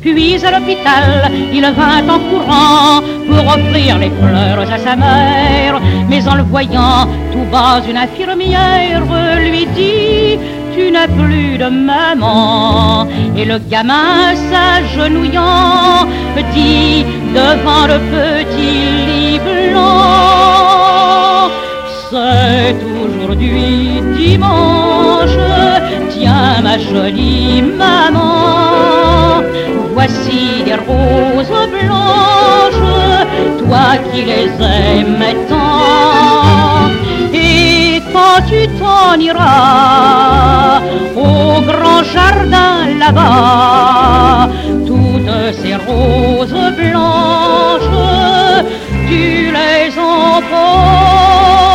Puis à l'hôpital, il vint en courant pour offrir les fleurs à sa mère. Mais en le voyant tout bas, une infirmière lui dit tu n'as plus de maman. Et le gamin s'agenouillant dit devant le petit lit blanc, c'est aujourd'hui dimanche, tiens ma jolie maman, voici des roses blanches, toi qui les aimes tant. Tu t'en iras au grand jardin là-bas, toutes ces roses blanches, tu les emporteras.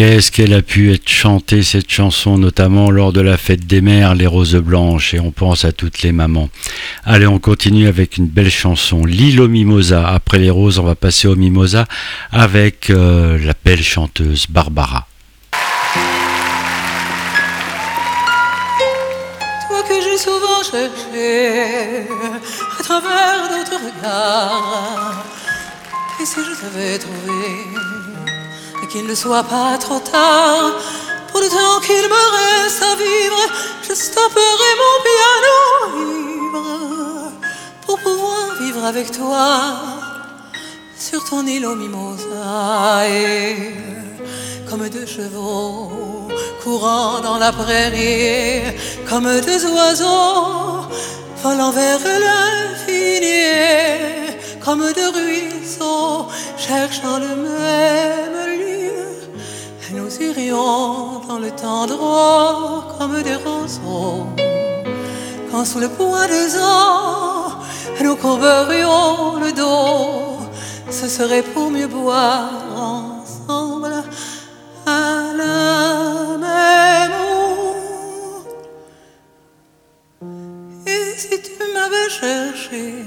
Qu'est-ce qu'elle a pu être chantée, cette chanson, notamment lors de la fête des mères, les roses blanches, et on pense à toutes les mamans. Allez, on continue avec une belle chanson, L'île aux mimosas. Après les roses, on va passer aux mimosas avec euh, la belle chanteuse Barbara. Toi que j'ai souvent cherché à travers d'autres regards, et si je t'avais trouvé qu'il ne soit pas trop tard. Pour le temps qu'il me reste à vivre, je stopperai mon piano ivre pour pouvoir vivre avec toi sur ton île au mimosa. Et comme deux chevaux courant dans la prairie, comme deux oiseaux volant vers l'infini, comme deux ruisseaux cherchant le même nous irions dans le temps droit comme des roseaux. Quand sous le poids des ans, nous courberions le dos, ce serait pour mieux boire ensemble à la même eau. Et si tu m'avais cherché,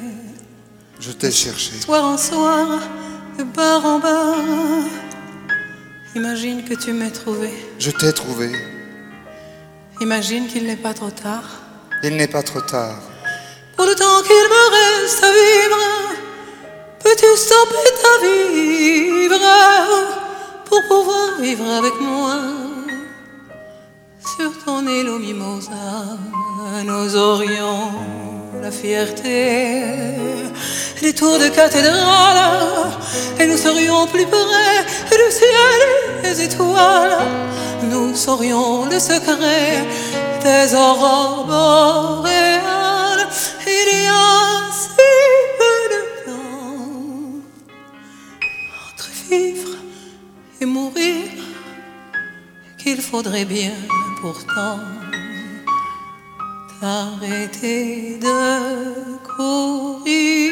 je t'ai cherché, soir en soir, de bar en bar Imagine que tu m'aies trouvé. Je t'ai trouvé. Imagine qu'il n'est pas trop tard. Il n'est pas trop tard. Pour le temps qu'il me reste à vivre, peux-tu stopper ta vivre pour pouvoir vivre avec moi sur ton île au mimosa Nous aurions la fierté les tours de cathédrale et nous serions plus près du ciel et des étoiles. Nous saurions le secret des aurores boréales. Il y a si peu de temps entre vivre et mourir qu'il faudrait bien pourtant t'arrêter de courir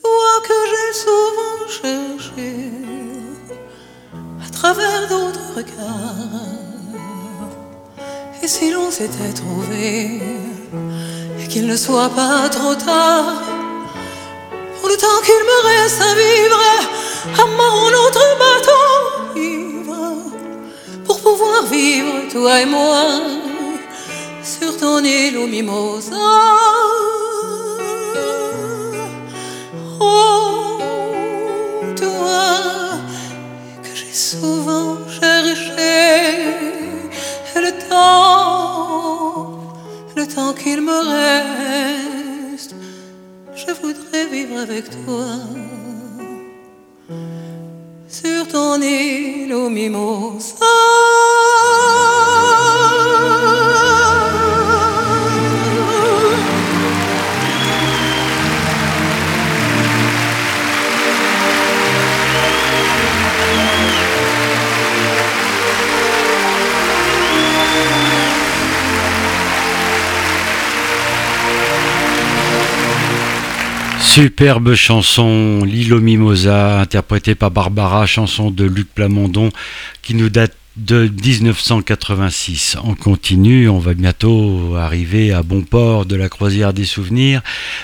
toi que j'ai souvent cherché à travers d'autres regards. Et si l'on s'était trouvé, et qu'il ne soit pas trop tard, pour le temps qu'il me reste à vivre, à mon autre bateau pour pouvoir vivre, toi et moi, sur ton île au mimosa. toi que j'ai souvent cherché le temps, le temps qu'il me reste, je voudrais vivre avec toi sur ton île au mimosa. Superbe chanson, Lilo Mimosa, interprétée par Barbara, chanson de Luc Plamondon, qui nous date de 1986. On continue, on va bientôt arriver à bon port de la croisière des souvenirs.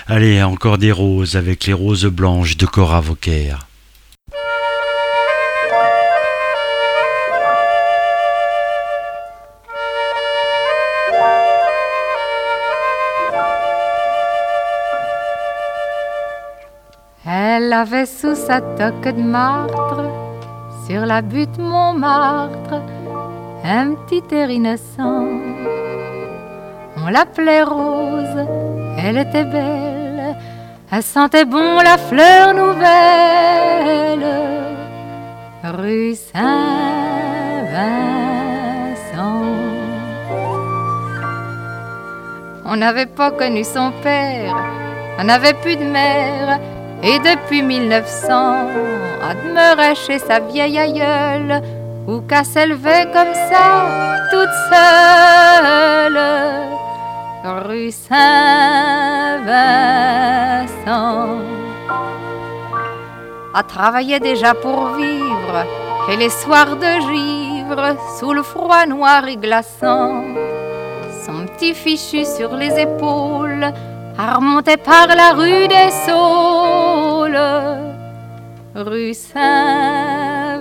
Allez, encore des roses avec les roses blanches de Cora Vauquer. Avait sous sa toque de martre, sur la butte Montmartre, un petit air innocent. On l'appelait Rose, elle était belle, elle sentait bon la fleur nouvelle. Rue Saint-Vincent. On n'avait pas connu son père, on n'avait plus de mère et depuis 1900, à demeurer chez sa vieille aïeule, ou qu'à s'élever comme ça, toute seule, rue Saint-Vincent. A travaillé déjà pour vivre, Et les soirs de givre, sous le froid noir et glaçant, son petit fichu sur les épaules, à remonter par la rue des Saules, rue Saint-Vincent.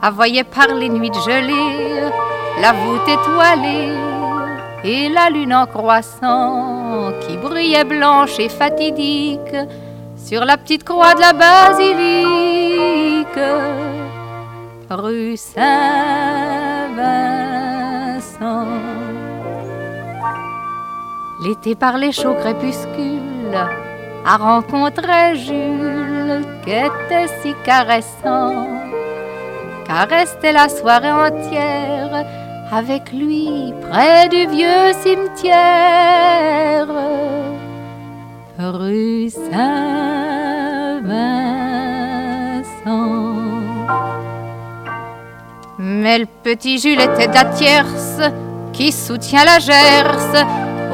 À voyer par les nuits de gelée, la voûte étoilée et la lune en croissant qui brillait blanche et fatidique sur la petite croix de la basilique, rue Saint-Vincent. L'été par les chauds crépuscules a rencontré Jules qui était si caressant, car restait la soirée entière avec lui près du vieux cimetière, rue Saint-Vincent. Mais le petit Jules était d'Atierce qui soutient la Gerse.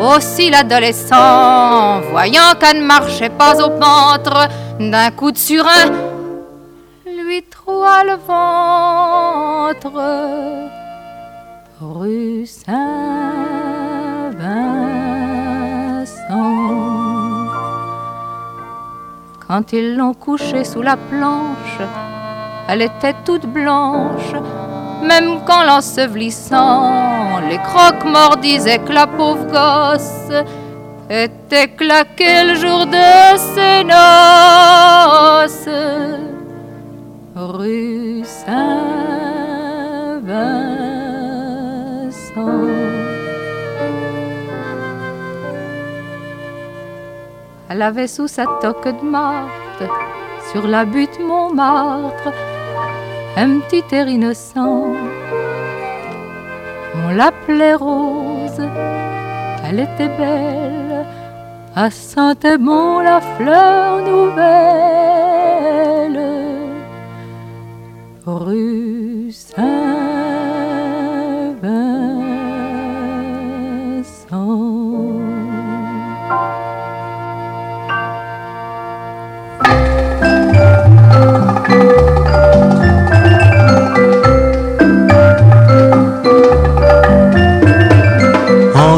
Aussi l'adolescent, voyant qu'elle ne marchait pas au ventre, d'un coup de surin, lui troua le ventre rue Saint-Vincent. Quand ils l'ont couchée sous la planche, elle était toute blanche, même quand l'ensevelissant, les croque-morts disaient que la pauvre gosse était claquée le jour de ses noces. Rue Saint-Vincent. Elle avait sous sa toque de martre, sur la butte Montmartre, un petit air innocent. On l'appelait Rose, elle était belle, elle sentait bon la fleur nouvelle. Rue.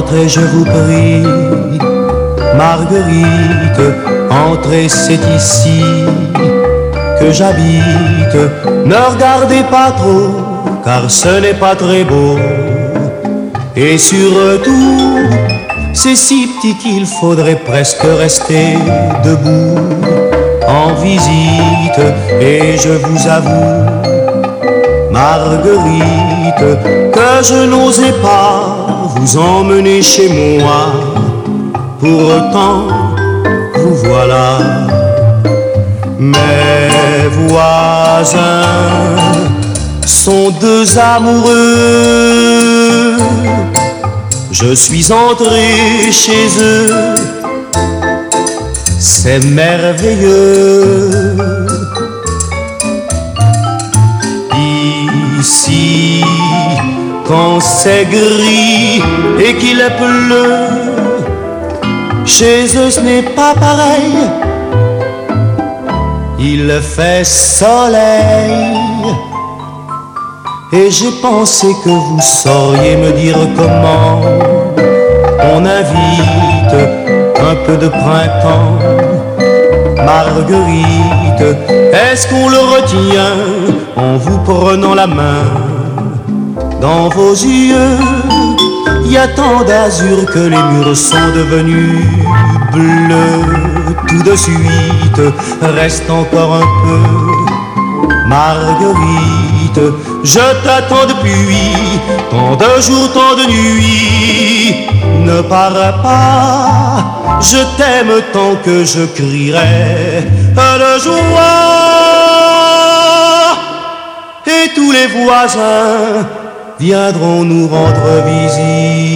Entrez, je vous prie, Marguerite, entrez, c'est ici que j'habite. Ne regardez pas trop, car ce n'est pas très beau. Et surtout, c'est si petit qu'il faudrait presque rester debout en visite. Et je vous avoue, Marguerite, je n'osais pas vous emmener chez moi. Pourtant, vous voilà, mes voisins sont deux amoureux. Je suis entré chez eux, c'est merveilleux. Ici, quand c'est gris et qu'il pleut, chez eux ce n'est pas pareil. Il fait soleil et j'ai pensé que vous sauriez me dire comment on invite un peu de printemps. Marguerite, est-ce qu'on le retient en vous prenant la main? Dans vos yeux? Il y a tant d'azur que les murs sont devenus bleus. Tout de suite, reste encore un peu. Marguerite, je t'attends depuis tant de jours, tant de nuits. Ne pars pas, je t'aime tant que je crierai de joie. Et tous les voisins viendront nous rendre visite?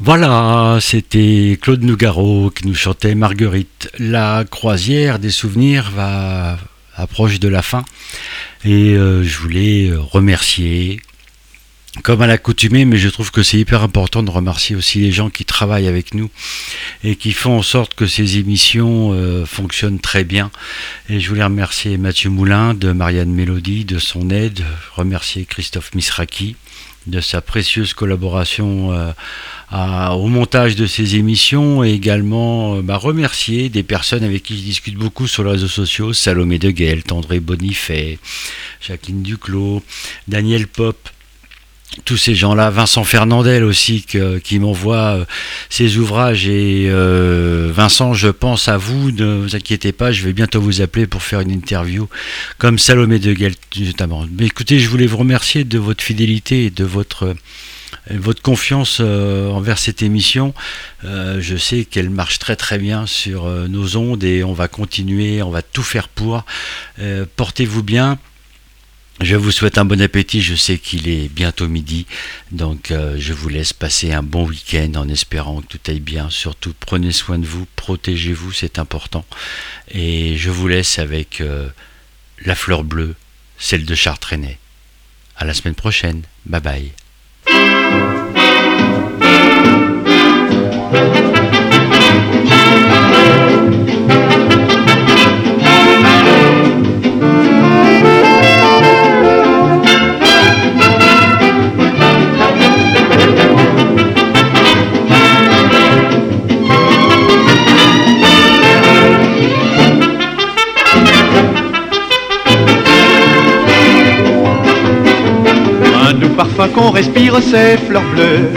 Voilà, c'était Claude Nougaro qui nous chantait Marguerite. La croisière des souvenirs va approche de la fin et euh, je voulais remercier comme à l'accoutumée, mais je trouve que c'est hyper important de remercier aussi les gens qui travaillent avec nous et qui font en sorte que ces émissions euh, fonctionnent très bien. Et je voulais remercier Mathieu Moulin de Marianne Mélodie de son aide, remercier Christophe Misraki de sa précieuse collaboration euh, au montage de ces émissions et également euh, bah, remercier des personnes avec qui je discute beaucoup sur les réseaux sociaux, Salomé de Guelt, André Bonifay, Jacqueline Duclos, Daniel Pop, tous ces gens-là, Vincent Fernandel aussi qui m'envoie euh, ses ouvrages. Et euh, Vincent, je pense à vous, ne vous inquiétez pas, je vais bientôt vous appeler pour faire une interview comme Salomé de Guelt notamment. Mais écoutez, je voulais vous remercier de votre fidélité et de votre votre confiance euh, envers cette émission. Euh, je sais qu'elle marche très très bien sur euh, nos ondes et on va continuer, on va tout faire pour. Portez-vous bien. Je vous souhaite un bon appétit, je sais qu'il est bientôt midi, donc je vous laisse passer un bon week-end en espérant que tout aille bien. Surtout prenez soin de vous, protégez-vous, c'est important. Et je vous laisse avec la fleur bleue, celle de Chartrenet. À la semaine prochaine, bye bye. Thank you. Parfum qu'on respire, c'est fleurs bleues.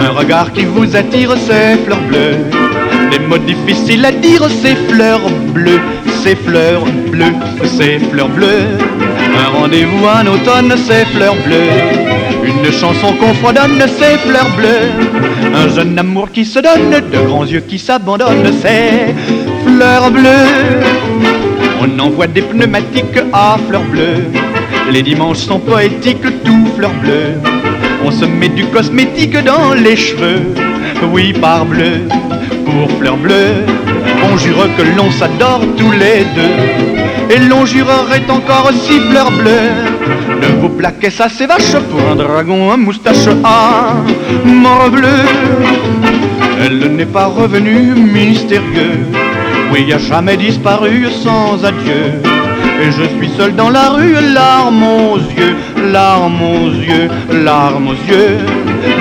Un regard qui vous attire, c'est fleurs bleues. Des mots difficiles à dire, c'est fleurs bleues. C'est fleurs bleues, c'est fleurs bleues. Un rendez-vous en automne, c'est fleurs bleues. Une chanson qu'on fredonne, c'est fleurs bleues. Un jeune amour qui se donne, de grands yeux qui s'abandonnent, c'est fleurs bleues. On envoie des pneumatiques à fleurs bleues. Les dimanches sont poétiques, tout fleurs bleues. On se met du cosmétique dans les cheveux. Oui, par bleu, pour fleurs bleues. On jure que l'on s'adore tous les deux. Et l'on jurerait encore si fleurs bleues. Ne vous plaquez ça, c'est vache pour un dragon, un moustache à mort bleu. Elle n'est pas revenue mystérieux. Oui, a jamais disparu sans adieu. Et je suis seul dans la rue, larmes aux yeux, larmes aux yeux, larmes aux yeux.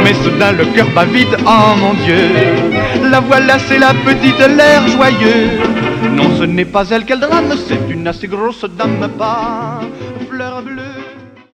Mais soudain le cœur bat vite, oh mon Dieu. La voilà, c'est la petite, l'air joyeux. Non, ce n'est pas elle qu'elle drame, c'est une assez grosse dame, pas